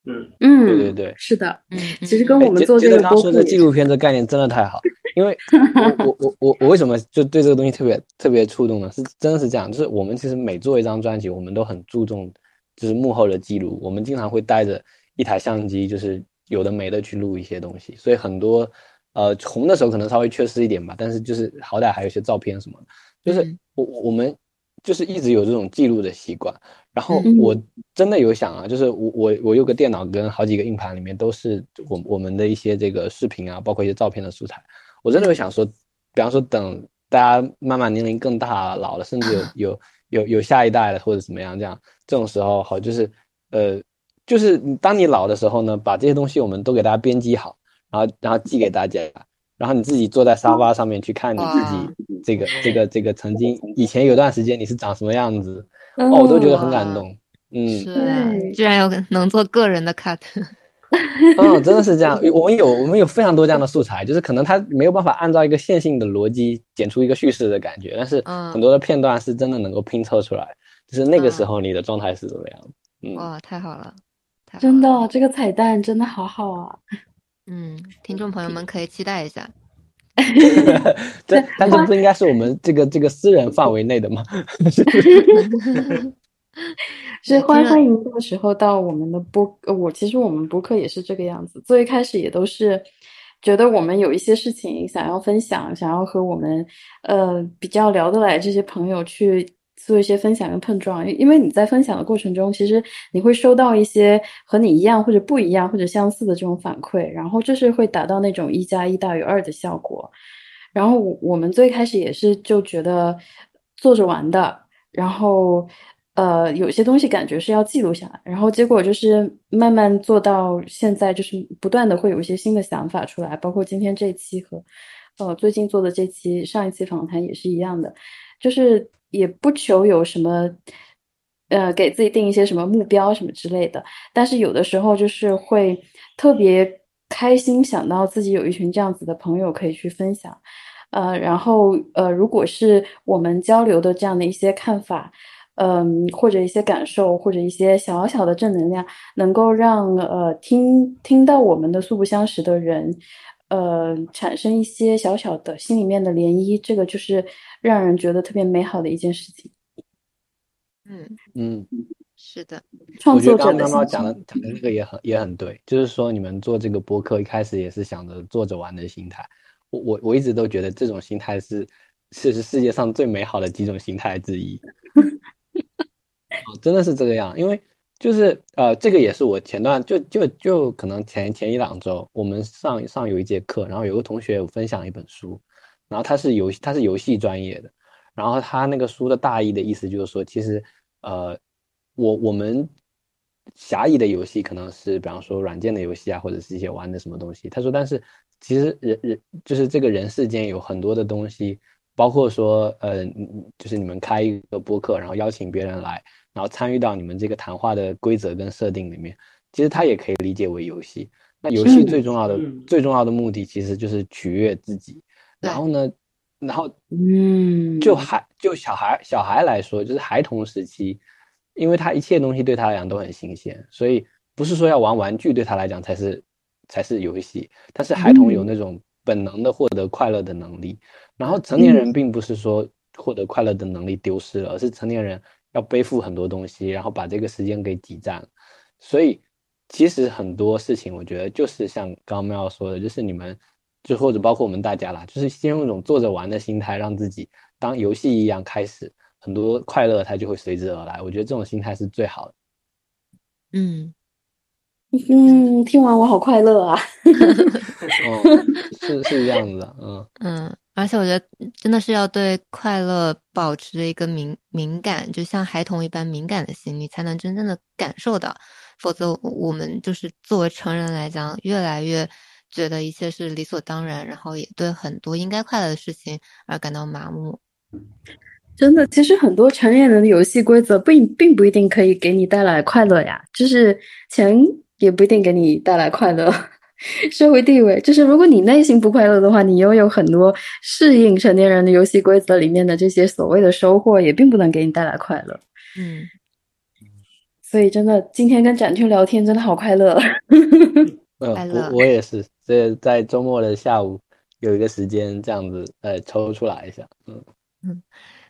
嗯嗯，对对对是的。嗯，其实跟哎我们做这个播客的纪录片这概念真的太好，因为 我我我我我为什么就对这个东西特别特别触动呢？是真的是这样，就是我们其实每做一张专辑，我们都很注重就是幕后的记录，我们经常会带着一台相机，就是有的没的去录一些东西，所以很多呃红的时候可能稍微缺失一点吧，但是就是好歹还有一些照片什么的，就是嗯。我我我们就是一直有这种记录的习惯。然后嗯我真的有想啊，就是我我我有个电脑跟好几个硬盘，里面都是我我们的一些这个视频啊，包括一些照片的素材。我真的有想说，比方说等大家慢慢年龄更大老了，甚至有有有有下一代了或者怎么样，这样这种时候好就是呃就是你当你老的时候呢，把这些东西我们都给大家编辑好，然后然后寄给大家。然后你自己坐在沙发上面去看你自己这个这个这个曾经以前有段时间你是长什么样子，哦，我都觉得很感动。嗯，是。啊居然有个能做个人的 cut，嗯，真的是这样。我们有我们有非常多这样的素材，就是可能它没有办法按照一个线性的逻辑剪出一个叙事的感觉，但是嗯。很多的片段是真的能够拼凑出来，就是那个时嗯候你的状态是怎么样。的。嗯，哇，太好了，太好真，的，这个彩蛋真的好好啊！嗯，听众朋友们可以期待一下。这但这不应该是我们这个这个私人范围内的吗？是欢迎这个时候到我们的播，呃我其实我们播客也是这个样子，最开始也都是觉得我们有一些事情想要分享，想要和我们呃比较聊得来这些朋友去做一些分享跟碰撞，因为你在分享的过程中，其实你会收到一些和你一样或者不一样或者相似的这种反馈，然后这是会达到那种一加一大于二的效果。然后我我们最开始也是就觉得做着玩的，然后呃有些东西感觉是要记录下来，然后结果就是慢慢做到现在，就是不断的会有一些新的想法出来，包括今天这期和呃最近做的这期上一期访谈也是一样的，就是也不求有什么。呃，给自己定一些什么目标什么之类的，但是有的时候就是会特别开心，想到自己有一群这样子的朋友可以去分享，呃，然后呃，如果是我们交流的这样的一些看法，嗯、或者一些感受，或者一些小小的正能量，能够让呃听听到我们的素不相识的人，呃，产生一些小小的心里面的涟漪，这个就是让人觉得特别美好的一件事情。嗯，嗯，是的，创我觉得作者的刚刚讲的讲的那个也很也很对，就是说你们做这个播客一开始也是想着做着玩的心态，我我我一直都觉得这种心态是是是世界上最美好的几种心态之一。哦，真的是这个样，因为就是呃，这个也是我前段就就就可能前前一两周，我们上上有一节课，然后有个同学分享一本书，然后他是游他是游戏专业的，然后他那个书的大意的意思就是说，其实呃，我我们狭义的游戏可能是比方说软件的游戏啊，或者是一些玩的什么东西。他说，但是其实人人就是这个人世间有很多的东西，包括说呃，就是你们开一个播客，然后邀请别人来，然后参与到你们这个谈话的规则跟设定里面，其实他也可以理解为游戏。那游戏嗯最重要的、嗯。最重要的目的其实就是取悦自己。然后呢，然后嗯，就孩就小孩小孩来说，就是孩童时期，因为他一切东西对他来讲都很新鲜，所以不是说要玩玩具对他来讲才是才是游戏，但是孩童有那种本能的获得快乐的能力，然后成年人并不是说获得快乐的能力丢失了，而是成年人要背负很多东西，然后把这个时间给挤占，所以其实很多事情，我觉得就是像刚刚妙说的，就是你们就或者包括我们大家啦，就是先用一种做着玩的心态，让自己当游戏一样开始，很多快乐它就会随之而来。我觉得这种心态是最好的。嗯，嗯，听完我好快乐啊！哦，是是这样子的，嗯嗯，而且我觉得真的是要对快乐保持着一个敏敏感，就像孩童一般敏感的心，你才能真正的感受到。否则，我们就是作为成人来讲，越来越觉得一切是理所当然，然后也对很多应该快乐的事情而感到麻木。真的，其实很多成年人的游戏规则并并不一定可以给你带来快乐呀，就是钱也不一定给你带来快乐。社会地位，就是如果你内心不快乐的话，你拥有很多适应成年人的游戏规则里面的这些所谓的收获，也并不能给你带来快乐。嗯，所以真的，今天跟展秋聊天真的好快乐。嗯快乐我我也是，这在周末的下午有一个时间这样子，呃，抽出来一下，嗯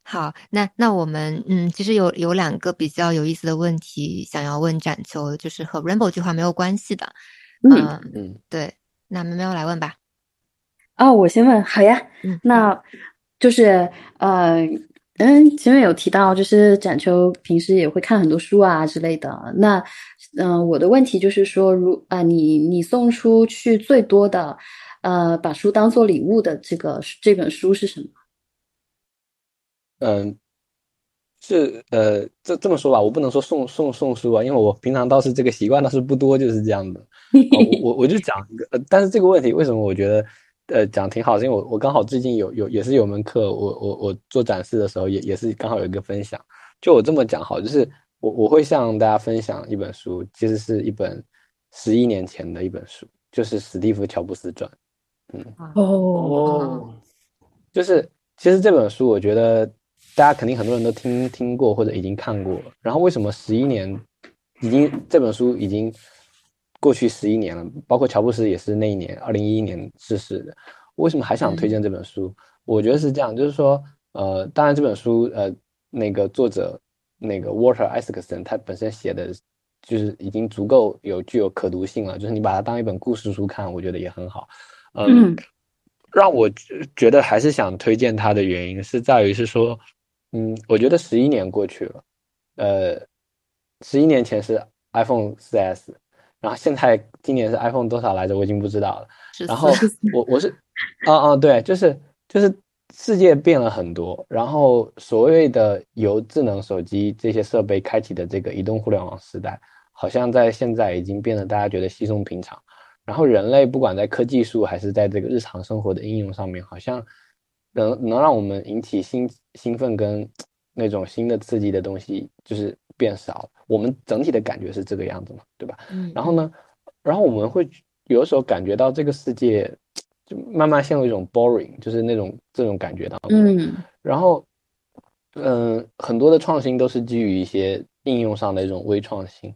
好，那那我们嗯，其实有有两个比较有意思的问题想要问展秋，就是和 Rainbow 计划没有关系的。嗯，嗯，嗯，对，那喵喵来问吧。哦，我先问，好呀。嗯，那就是呃，嗯，前面有提到，就是展秋平时也会看很多书啊之类的。那嗯、呃我的问题就是说，如啊、你你送出去最多的，呃，把书当做礼物的这个这本书是什么？嗯，是呃，这这么说吧，我不能说送送送书啊，因为我平常倒是这个习惯倒是不多，就是这样的。哦，我我我就 讲一个，呃，但是这个问题为什么我觉得呃讲挺好，是因为我我刚好最近有有也是有门课，我我我做展示的时候也也是刚好有一个分享，就我这么讲好，就是我我会向大家分享一本书，其实是一本十一年前的一本书，就是史蒂夫乔布斯传。嗯，哦，就是其实这本书，我觉得大家肯定很多人都听听过或者已经看过了。然后为什么十一年已经这本书已经过去十一年了？包括乔布斯也是那一年，二零一一年逝世的。为什么还想推荐这本书？我觉得是这样，就是说，呃，当然这本书，呃，那个作者那个 Walter Isaacson 他本身写的，就是已经足够有具有可读性了，就是你把它当一本故事书看，我觉得也很好。嗯让我觉觉得还是想推荐它的原因是在于是说，嗯，我觉得十一年过去了，呃，十一年前是 iPhone 4S，然后现在今年是 iPhone 多少来着？我已经不知道了。然后我我是，啊啊，对，就是就是世界变了很多，然后所谓的由智能手机这些设备开启的这个移动互联网时代，好像在现在已经变得大家觉得稀松平常。然后人类不管在科技术还是在这个日常生活的应用上面，好像能能让我们引起兴兴奋跟那种新的刺激的东西，就是变少了。我们整体的感觉是这个样子嘛，对吧？嗯，然后呢，然后我们会有的时候感觉到这个世界就慢慢陷入一种 boring，就是那种这种感觉当中。嗯然后，嗯，很多的创新都是基于一些应用上的一种微创新，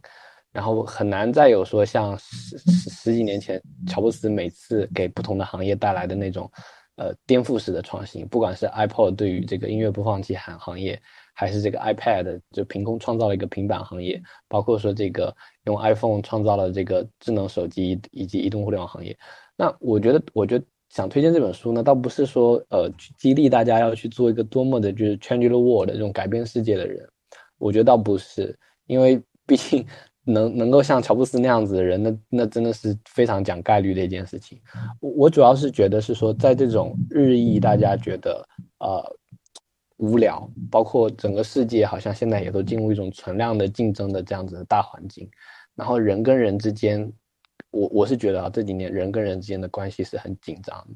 然后很难再有说像十十十几年前乔布斯每次给不同的行业带来的那种呃颠覆式的创新，不管是 iPod 对于这个音乐播放器行行业，还是这个 iPad 就凭空创造了一个平板行业，包括说这个用 iPhone 创造了这个智能手机以及移动互联网行业。那我觉得，我觉得想推荐这本书呢，倒不是说呃去激励大家要去做一个多么的就是 change the world 的这种改变世界的人，我觉得倒不是，因为毕竟能能够像乔布斯那样子的人，那那真的是非常讲概率的一件事情。我我主要是觉得是说，在这种日益大家觉得呃无聊，包括整个世界好像现在也都进入一种存量的竞争的这样子的大环境，然后人跟人之间，我我是觉得啊，这几年人跟人之间的关系是很紧张的，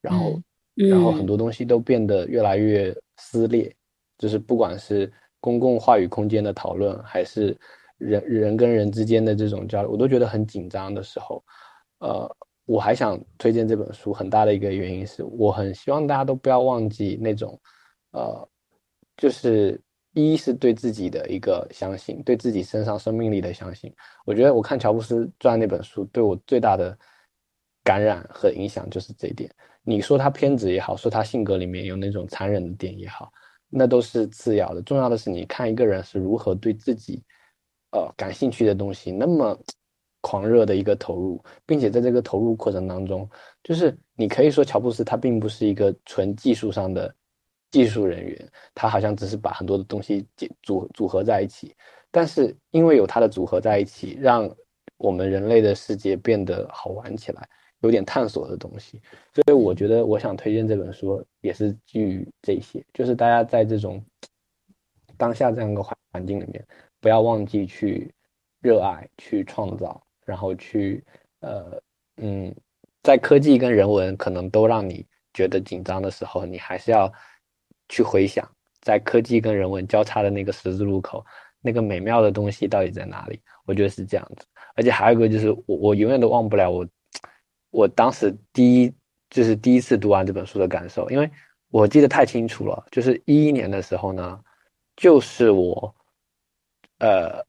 然后、嗯然后很多东西都变得越来越撕裂，就是不管是公共话语空间的讨论，还是人人跟人之间的这种交流，我都觉得很紧张的时候，呃，我还想推荐这本书，很大的一个原因是我很希望大家都不要忘记那种，呃，就是一是对自己的一个相信，对自己身上生命力的相信。我觉得我看乔布斯传那本书，对我最大的感染和影响就是这一点。你说他偏执也好，说他性格里面有那种残忍的点也好，那都是次要的。重要的是你看一个人是如何对自己，呃，感兴趣的东西那么狂热的一个投入，并且在这个投入过程当中，就是你可以说乔布斯他并不是一个纯技术上的技术人员，他好像只是把很多的东西结组组合在一起，但是因为有它的组合在一起，让我们人类的世界变得好玩起来，有点探索的东西。所以我觉得我想推荐这本书，也是基于这些，就是大家在这种当下这样一个环环境里面，不要忘记去热爱、去创造，然后去呃嗯，在科技跟人文可能都让你觉得紧张的时候，你还是要去回想，在科技跟人文交叉的那个十字路口，那个美妙的东西到底在哪里？我觉得是这样子。而且还有一个就是我我永远都忘不了我我当时第一就是第一次读完这本书的感受，因为我记得太清楚了，就是一一年的时候呢，就是我，呃，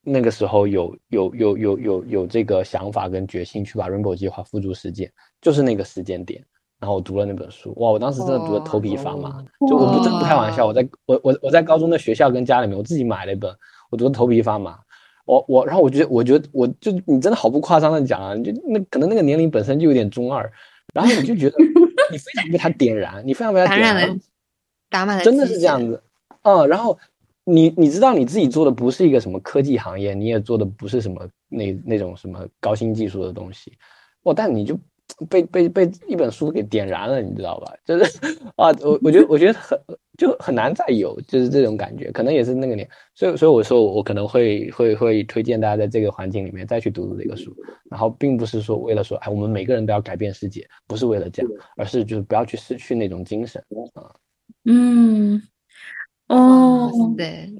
那个时候有有有有有有这个想法跟决心去把 Rainbow 计划付诸实践，就是那个时间点。然后我读了那本书，哇！我当时真的读的头皮发麻，就我不真不开玩笑，我在我我我在高中的学校跟家里面，我自己买了一本，我读的头皮发麻。我我然后我觉得我觉得我就你真的好不夸张的讲啊，你就那可能那个年龄本身就有点中二，然后你就觉得 你非常被他点燃，你非常被他点燃，打满了，真的是这样子，嗯。然后你你知道你自己做的不是一个什么科技行业，你也做的不是什么那那种什么高新技术的东西，哦，但你就。被被被一本书给点燃了，你知道吧？就是啊，我我觉得我觉得很就很难再有就是这种感觉，可能也是那个年，所以所以我说我可能会会会推荐大家在这个环境里面再去读读这个书，然后并不是说为了说哎我们每个人都要改变世界，不是为了这样，而是就是不要去失去那种精神啊。嗯，哦，对，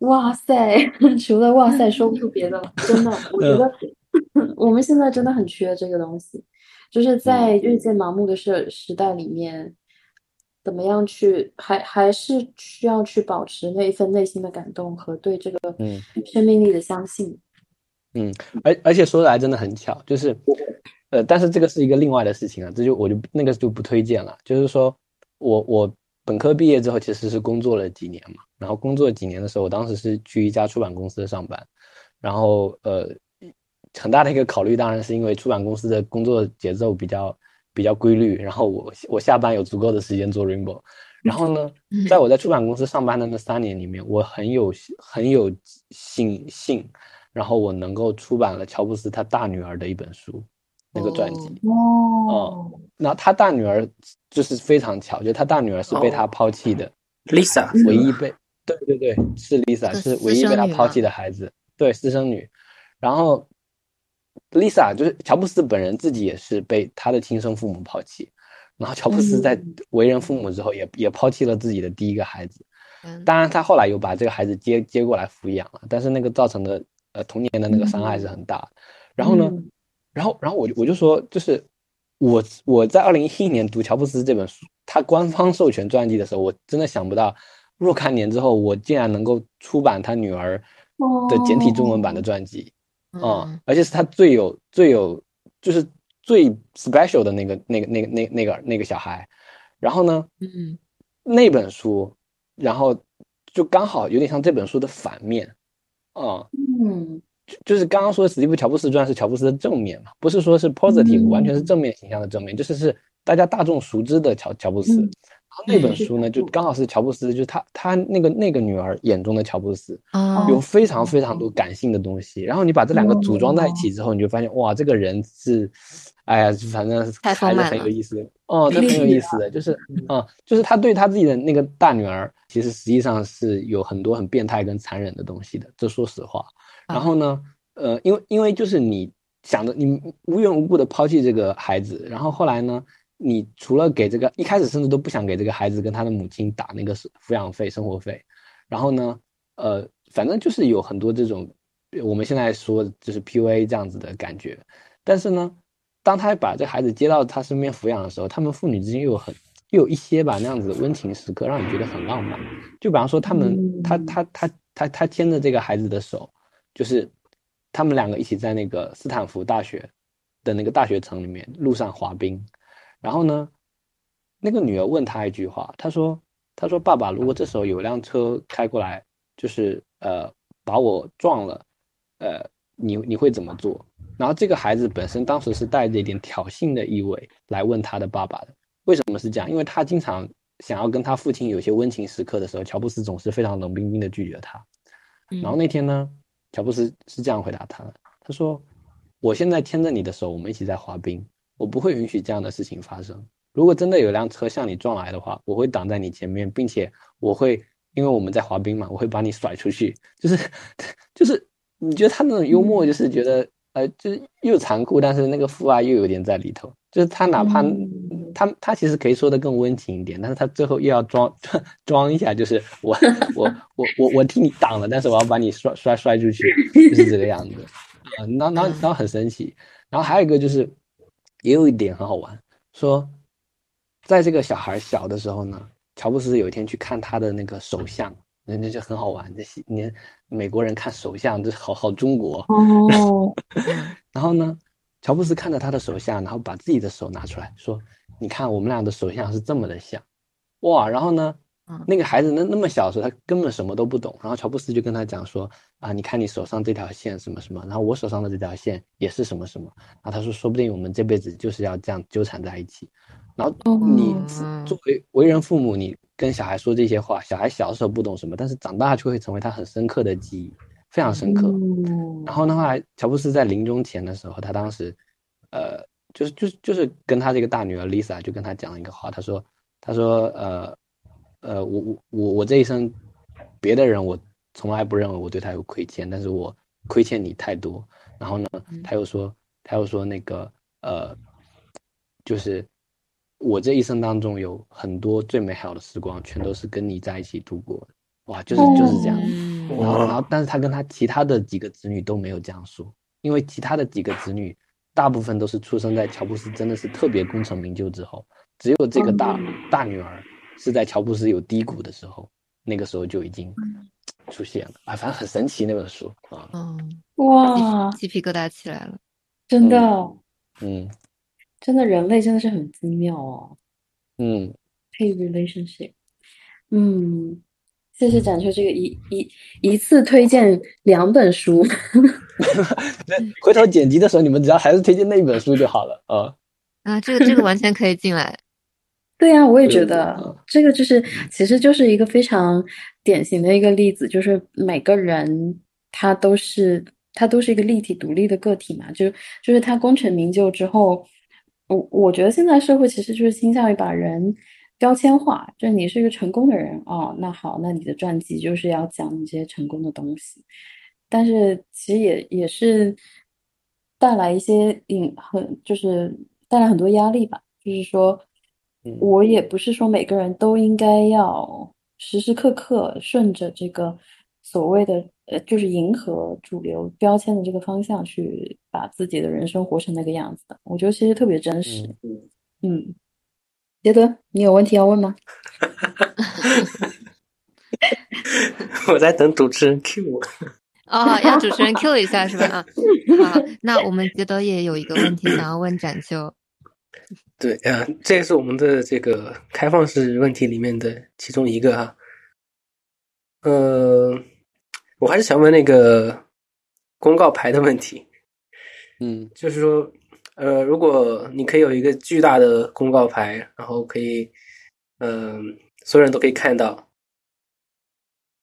哇塞，除了哇塞说不出别的了，真的，我觉得 我们现在真的很缺这个东西。就是在日渐盲目的时时代里面，怎么样去还还是需要去保持那一份内心的感动和对这个嗯生命力的相信。嗯，而而且说来真的很巧，就是呃，但是这个是一个另外的事情啊，这就我就那个就不推荐了。就是说我我本科毕业之后其实是工作了几年嘛，然后工作几年的时候，我当时是去一家出版公司上班，然后呃。很大的一个考虑当然是因为出版公司的工作节奏比较比较规律，然后我我下班有足够的时间做 Rainbow，然后呢，在我在出版公司上班的那三年里面，我很有很有幸幸，然后我能够出版了乔布斯他大女儿的一本书，那个传记哦，那他大女儿就是非常巧，就他大女儿是被他抛弃的，Lisa。唯一被对对对是 Lisa 是唯一被他抛弃的孩子，对私生女，然后。Lisa 就是乔布斯本人自己也是被他的亲生父母抛弃，然后乔布斯在为人父母之后也也抛弃了自己的第一个孩子，当然他后来又把这个孩子接接过来抚养了，但是那个造成的呃童年的那个伤害是很大。然后呢，然后然后我就我就说，就是我我在二零一一年读乔布斯这本书，他官方授权传记的时候，我真的想不到若干年之后，我竟然能够出版他女儿的简体中文版的传记。嗯，而且是他最有最有就是最 special 的那个那个那个那那个那个小孩，然后呢，嗯，那本书，然后就刚好有点像这本书的反面，啊，嗯，就就是刚刚说的史蒂夫乔布斯传是乔布斯的正面嘛，不是说是 positive 完全是正面形象的正面，就是是大家大众熟知的乔乔布斯。那本书呢，就刚好是乔布斯，就是他他那个那个女儿眼中的乔布斯，有非常非常多感性的东西。然后你把这两个组装在一起之后，你就发现哇，这个人是，哎呀，反正还是很有意思哦，这很有意思的，就是嗯，就是他对他自己的那个大女儿，其实实际上是有很多很变态跟残忍的东西的。这说实话。然后呢，呃，因为因为就是你想着你无缘无故的抛弃这个孩子，然后后来呢？你除了给这个一开始甚至都不想给这个孩子跟他的母亲打那个抚养费、生活费，然后呢，呃，反正就是有很多这种我们现在说就是 PUA 这样子的感觉。但是呢，当他把这孩子接到他身边抚养的时候，他们父女之间又有很又有一些吧那样子的温情时刻，让你觉得很浪漫。就比方说，他们他他他他他牵着这个孩子的手，就是他们两个一起在那个斯坦福大学的那个大学城里面路上滑冰。然后呢，那个女儿问他一句话，他说：“他说爸爸，如果这时候有辆车开过来，就是呃把我撞了，呃你你会怎么做？”然后这个孩子本身当时是带着一点挑衅的意味来问他的爸爸的。为什么是这样？因为他经常想要跟他父亲有些温情时刻的时候，乔布斯总是非常冷冰冰的拒绝他。然后那天呢，乔布斯是这样回答他的：“他说我现在牵着你的手，我们一起在滑冰。”我不会允许这样的事情发生。如果真的有辆车向你撞来的话，我会挡在你前面，并且我会，因为我们在滑冰嘛，我会把你甩出去。就是，就是，你觉得他那种幽默，就是觉得，呃，就是又残酷，但是那个父爱又有点在里头。就是他哪怕他他其实可以说的更温情一点，但是他最后又要装 装一下，就是我 我我我我替你挡了，但是我要把你摔摔摔出去，就是这个样子。啊，然后然后然后很神奇。然后还有一个就是。也有一点很好玩，说在这个小孩小的时候呢，乔布斯有一天去看他的那个手相，人家就很好玩。这些你美国人看手相，这好好中国。哦，然后呢，乔布斯看着他的手相，然后把自己的手拿出来说：“你看，我们俩的手相是这么的像，哇！”然后呢，那个孩子那那么小的时候，他根本什么都不懂。然后乔布斯就跟他讲说：“啊，你看你手上这条线什么什么，然后我手上的这条线也是什么什么。”然后他说：“说不定我们这辈子就是要这样纠缠在一起。”然后你作为为人父母，你跟小孩说这些话，小孩小时候不懂什么，但是长大就会成为他很深刻的记忆。非常深刻。然后呢，后来乔布斯在临终前的时候，他当时，呃，就是就是就是跟他这个大女儿 Lisa 就跟他讲了一个话，他说，他说，呃，呃，我我我我这一生，别的人我从来不认为我对他有亏欠，但是我亏欠你太多。然后呢，他又说，他又说那个，呃，就是我这一生当中有很多最美好的时光，全都是跟你在一起度过的。哇，就是就是这样。然后，然后，但是他跟他其他的几个子女都没有这样说，因为其他的几个子女大部分都是出生在乔布斯真的是特别功成名就之后，只有这个大大女儿是在乔布斯有低谷的时候，那个时候就已经出现了。啊，反正很神奇那本书啊。嗯，哇，鸡皮疙瘩起来了，真的，嗯，真的，人类真的是很精妙哦。嗯，Hey relationship，嗯。谢谢展秋这个一一一次推荐两本书，回头剪辑的时候你们只要还是推荐那一本书就好了啊。啊，这个这个完全可以进来。对呀，我也觉得这个就是其实就是一个非常典型的一个例子，就是每个人他都是他都是一个立体独立的个体嘛，就就是他功成名就之后，我我觉得现在社会其实就是倾向于把人。标签化，就是你是一个成功的人哦，那好，那你的传记就是要讲你这些成功的东西，但是其实也也是带来一些隐很，就是带来很多压力吧。就是说，我也不是说每个人都应该要时时刻刻顺着这个所谓的呃，就是迎合主流标签的这个方向去把自己的人生活成那个样子的。我觉得其实特别真实，嗯。杰德，你有问题要问吗？我在等主持人 Q 我。哦，要主持人 Q 一下是吧？啊，好，那我们杰德也有一个问题想要问展秋。对啊，这也是我们的这个开放式问题里面的其中一个哈。呃，我还是想问那个公告牌的问题。嗯，就是说。呃，如果你可以有一个巨大的公告牌，然后可以，嗯，所有人都可以看到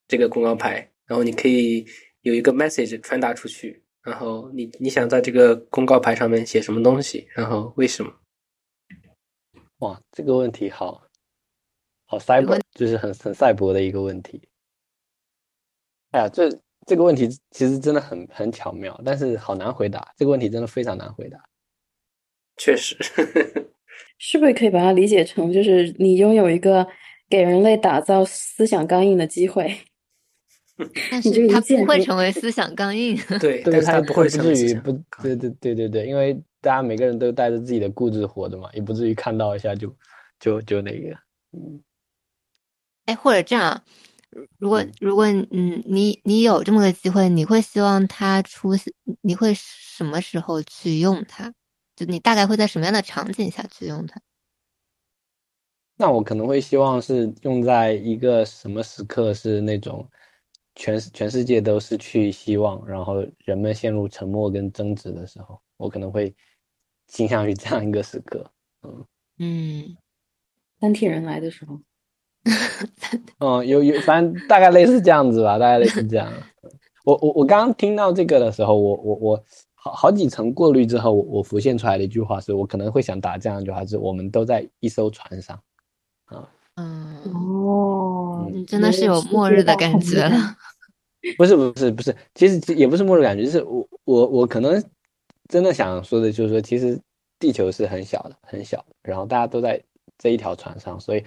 这个公告牌，然后你可以有一个 message 传达出去，然后你你想在这个公告牌上面写什么东西，然后为什么？哇，这个问题好好赛博，就是很很赛博的一个问题。哎呀，这这个问题其实真的很很巧妙，但是好难回答。这个问题真的非常难回答。确实，是不是可以把它理解成，就是你拥有一个给人类打造思想钢印的机会？但是它不会成为思想钢印。对，但是它不会至于不，对对对对对，因为大家每个人都带着自己的固执活着嘛，也不至于看到一下就就就那个，嗯。哎，或者这样，如果如果嗯，你你有这么个机会，你会希望它出现？你会什么时候去用它？就你大概会在什么样的场景下去用它？那我可能会希望是用在一个什么时刻，是那种全全世界都失去希望，然后人们陷入沉默跟争执的时候，我可能会倾向于这样一个时刻。嗯嗯，三体人来的时候，嗯，有有，反正大概类似这样子吧，大概类似这样。我我我刚刚听到这个的时候，我我我。好好几层过滤之后，我我浮现出来的一句话是我可能会想打这样一句话是：我们都在一艘船上，啊，嗯，哦，你真的是有末日的感觉了。不是不是不是，其实也不是末日感觉，就是我我我可能真的想说的就是说，其实地球是很小的，很小的，然后大家都在这一条船上，所以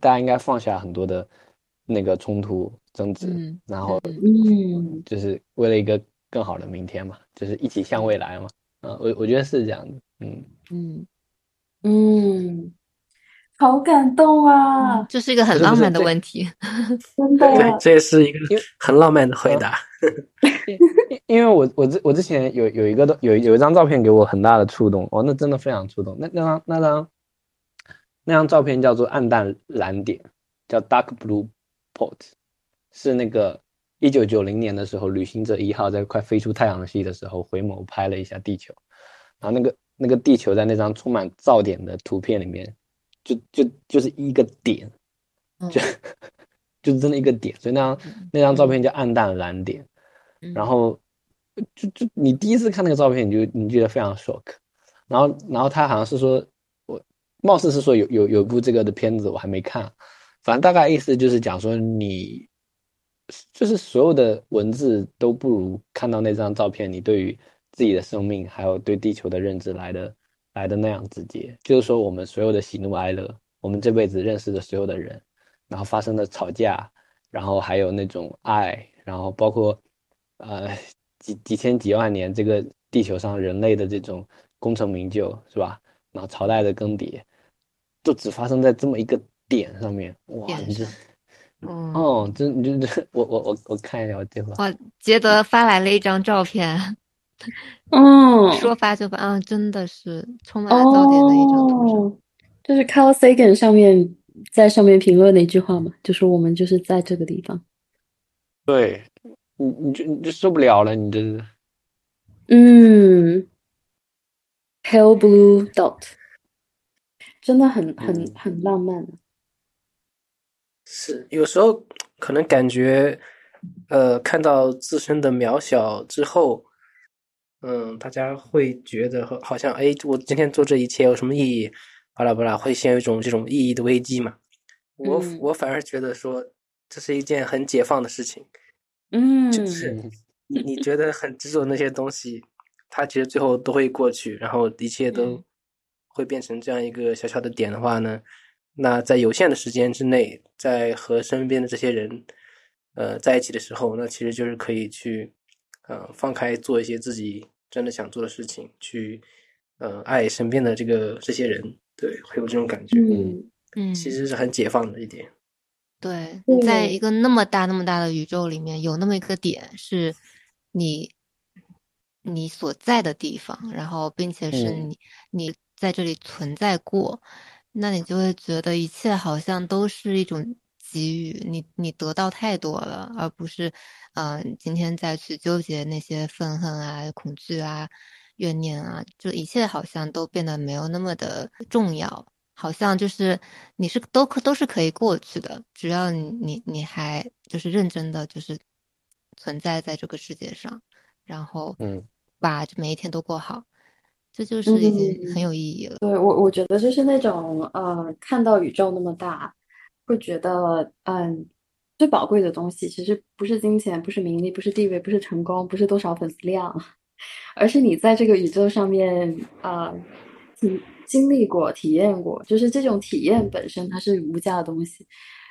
大家应该放下很多的那个冲突争执，然后嗯，就是为了一个。更好的明天嘛，就是一起向未来嘛。啊，我我觉得是这样的，嗯嗯，嗯，好感动啊！这是一个很浪漫的问题。真的，对，这也是一个很浪漫的回答。因因为我我之我之前有有一个有有一张照片给我很大的触动，哦，那真的非常触动。那那张那张那张照片叫做暗淡蓝点，叫 Dark Blue Port，是那个一九九零年的时候，旅行者一号在快飞出太阳系的时候回眸拍了一下地球，然后那个那个地球在那张充满噪点的图片里面，就就就是一个点，就、就是真的一个点，所以那张那张照片叫暗淡蓝点。然后，就就你第一次看那个照片，你就你觉得非常 shock，然后然后他好像是说，我貌似是说有有有部这个的片子我还没看，反正大概意思就是讲说你，就是所有的文字都不如看到那张照片，你对于自己的生命还有对地球的认知来的来的那样直接，就是说我们所有的喜怒哀乐，我们这辈子认识的所有的人，然后发生的吵架，然后还有那种爱，然后包括。呃，几几千几万年，这个地球上人类的这种功成名就，是吧？然后朝代的更迭，就只发生在这么一个点上面。哇，你这，哦，这你这，我我我我看一下我这会。哇，杰德发来了一张照片，嗯，说发就发，啊，真的是充满了噪点的一张图。就是 Carl Sagan 上面在上面评论的一句话嘛，就是我们就是在这个地方。对。你你就你就受不了了，你这是，嗯，pale blue dot，真的很很很浪漫。是有时候可能感觉，呃，看到自身的渺小之后，嗯，大家会觉得好像，哎，我今天做这一切有什么意义？巴拉巴拉，会陷入一种这种意义的危机嘛？我我反而觉得说，这是一件很解放的事情。嗯，就是你你觉得很执着那些东西，它其实最后都会过去，然后一切都会变成这样一个小小的点的话呢，那在有限的时间之内，在和身边的这些人呃在一起的时候，那其实就是可以去呃放开做一些自己真的想做的事情，去呃爱身边的这个这些人，对，会有这种感觉，嗯嗯，其实是很解放的一点。对，在一个那么大、那么大的宇宙里面，有那么一个点是你你所在的地方，然后并且是你你在这里存在过，那你就会觉得一切好像都是一种给予，你你得到太多了，而不是嗯今天再去纠结那些愤恨啊、恐惧啊、怨念啊，就一切好像都变得没有那么的重要。好像就是你是都可都是可以过去的，只要你你你还就是认真的就是存在在这个世界上，然后嗯，把每一天都过好，这就是已经很有意义了。对我我觉得就是那种呃，看到宇宙那么大，会觉得嗯，最宝贵的东西其实不是金钱，不是名利，不是地位，不是成功，不是多少粉丝量，而是你在这个宇宙上面啊，嗯。经历过、体验过，就是这种体验本身它是无价的东西。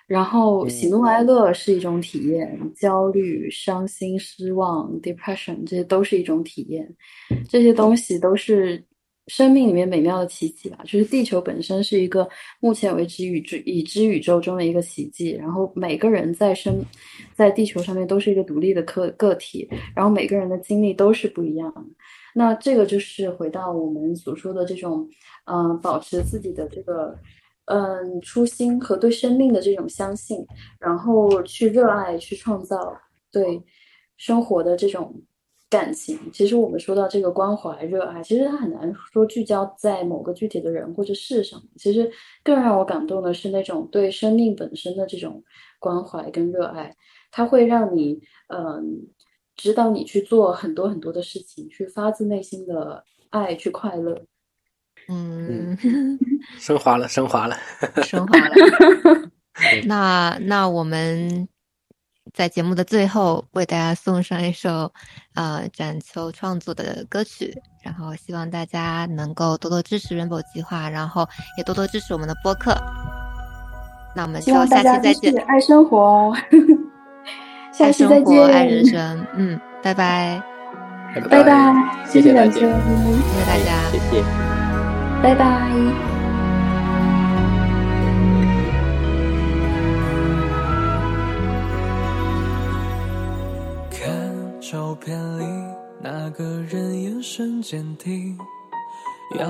然后喜怒哀乐是一种体验，焦虑、伤心、失望、depression 这些都是一种体验。这些东西都是生命里面美妙的奇迹吧。就是地球本身是一个目前为止宇宙已知宇宙中的一个奇迹。然后每个人在生在地球上面都是一个独立的个个体，然后每个人的经历都是不一样的。那这个就是回到我们所说的这种。嗯，保持自己的这个嗯初心和对生命的这种相信，然后去热爱、去创造对生活的这种感情。其实我们说到这个关怀、热爱，其实它很难说聚焦在某个具体的人或者事上。其实更让我感动的是那种对生命本身的这种关怀跟热爱，它会让你嗯指导你去做很多很多的事情，去发自内心的爱，去快乐。嗯，升华了，升华了，升华了。那那我们在节目的最后为大家送上一首呃展秋创作的歌曲，然后希望大家能够多多支持 Rainbow 计划，然后也多多支持我们的播客。那我们就下期再见，爱生活，下期再见，爱人生，嗯，拜拜，拜拜，谢谢大家两位，谢谢大家。谢谢。拜拜。照片里那个人眼神坚定，要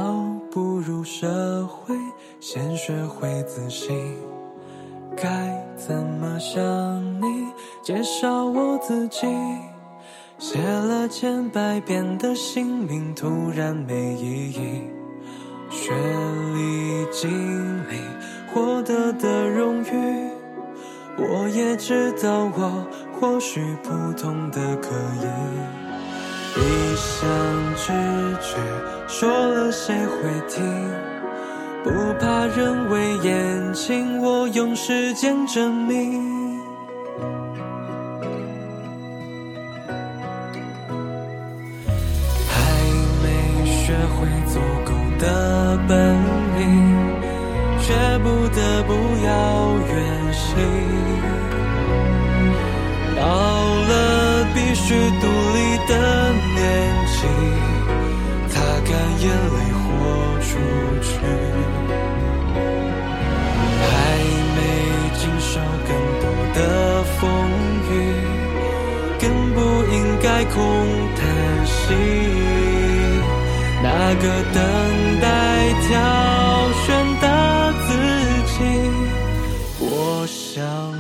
步入社会，先学会自信。该怎么向你介绍我自己？写了千百遍的姓名，突然没意义。学历、经历，获得的荣誉。我也知道我或许普通的可以，一厢直觉说了谁会听？不怕人为言轻，我用时间证明。还没学会足够的本领，却不得不要远行。到了必须独立的年纪，擦干眼泪豁出去。还没经受更多的风雨，更不应该空叹息。那个等待挑选的自己，我想。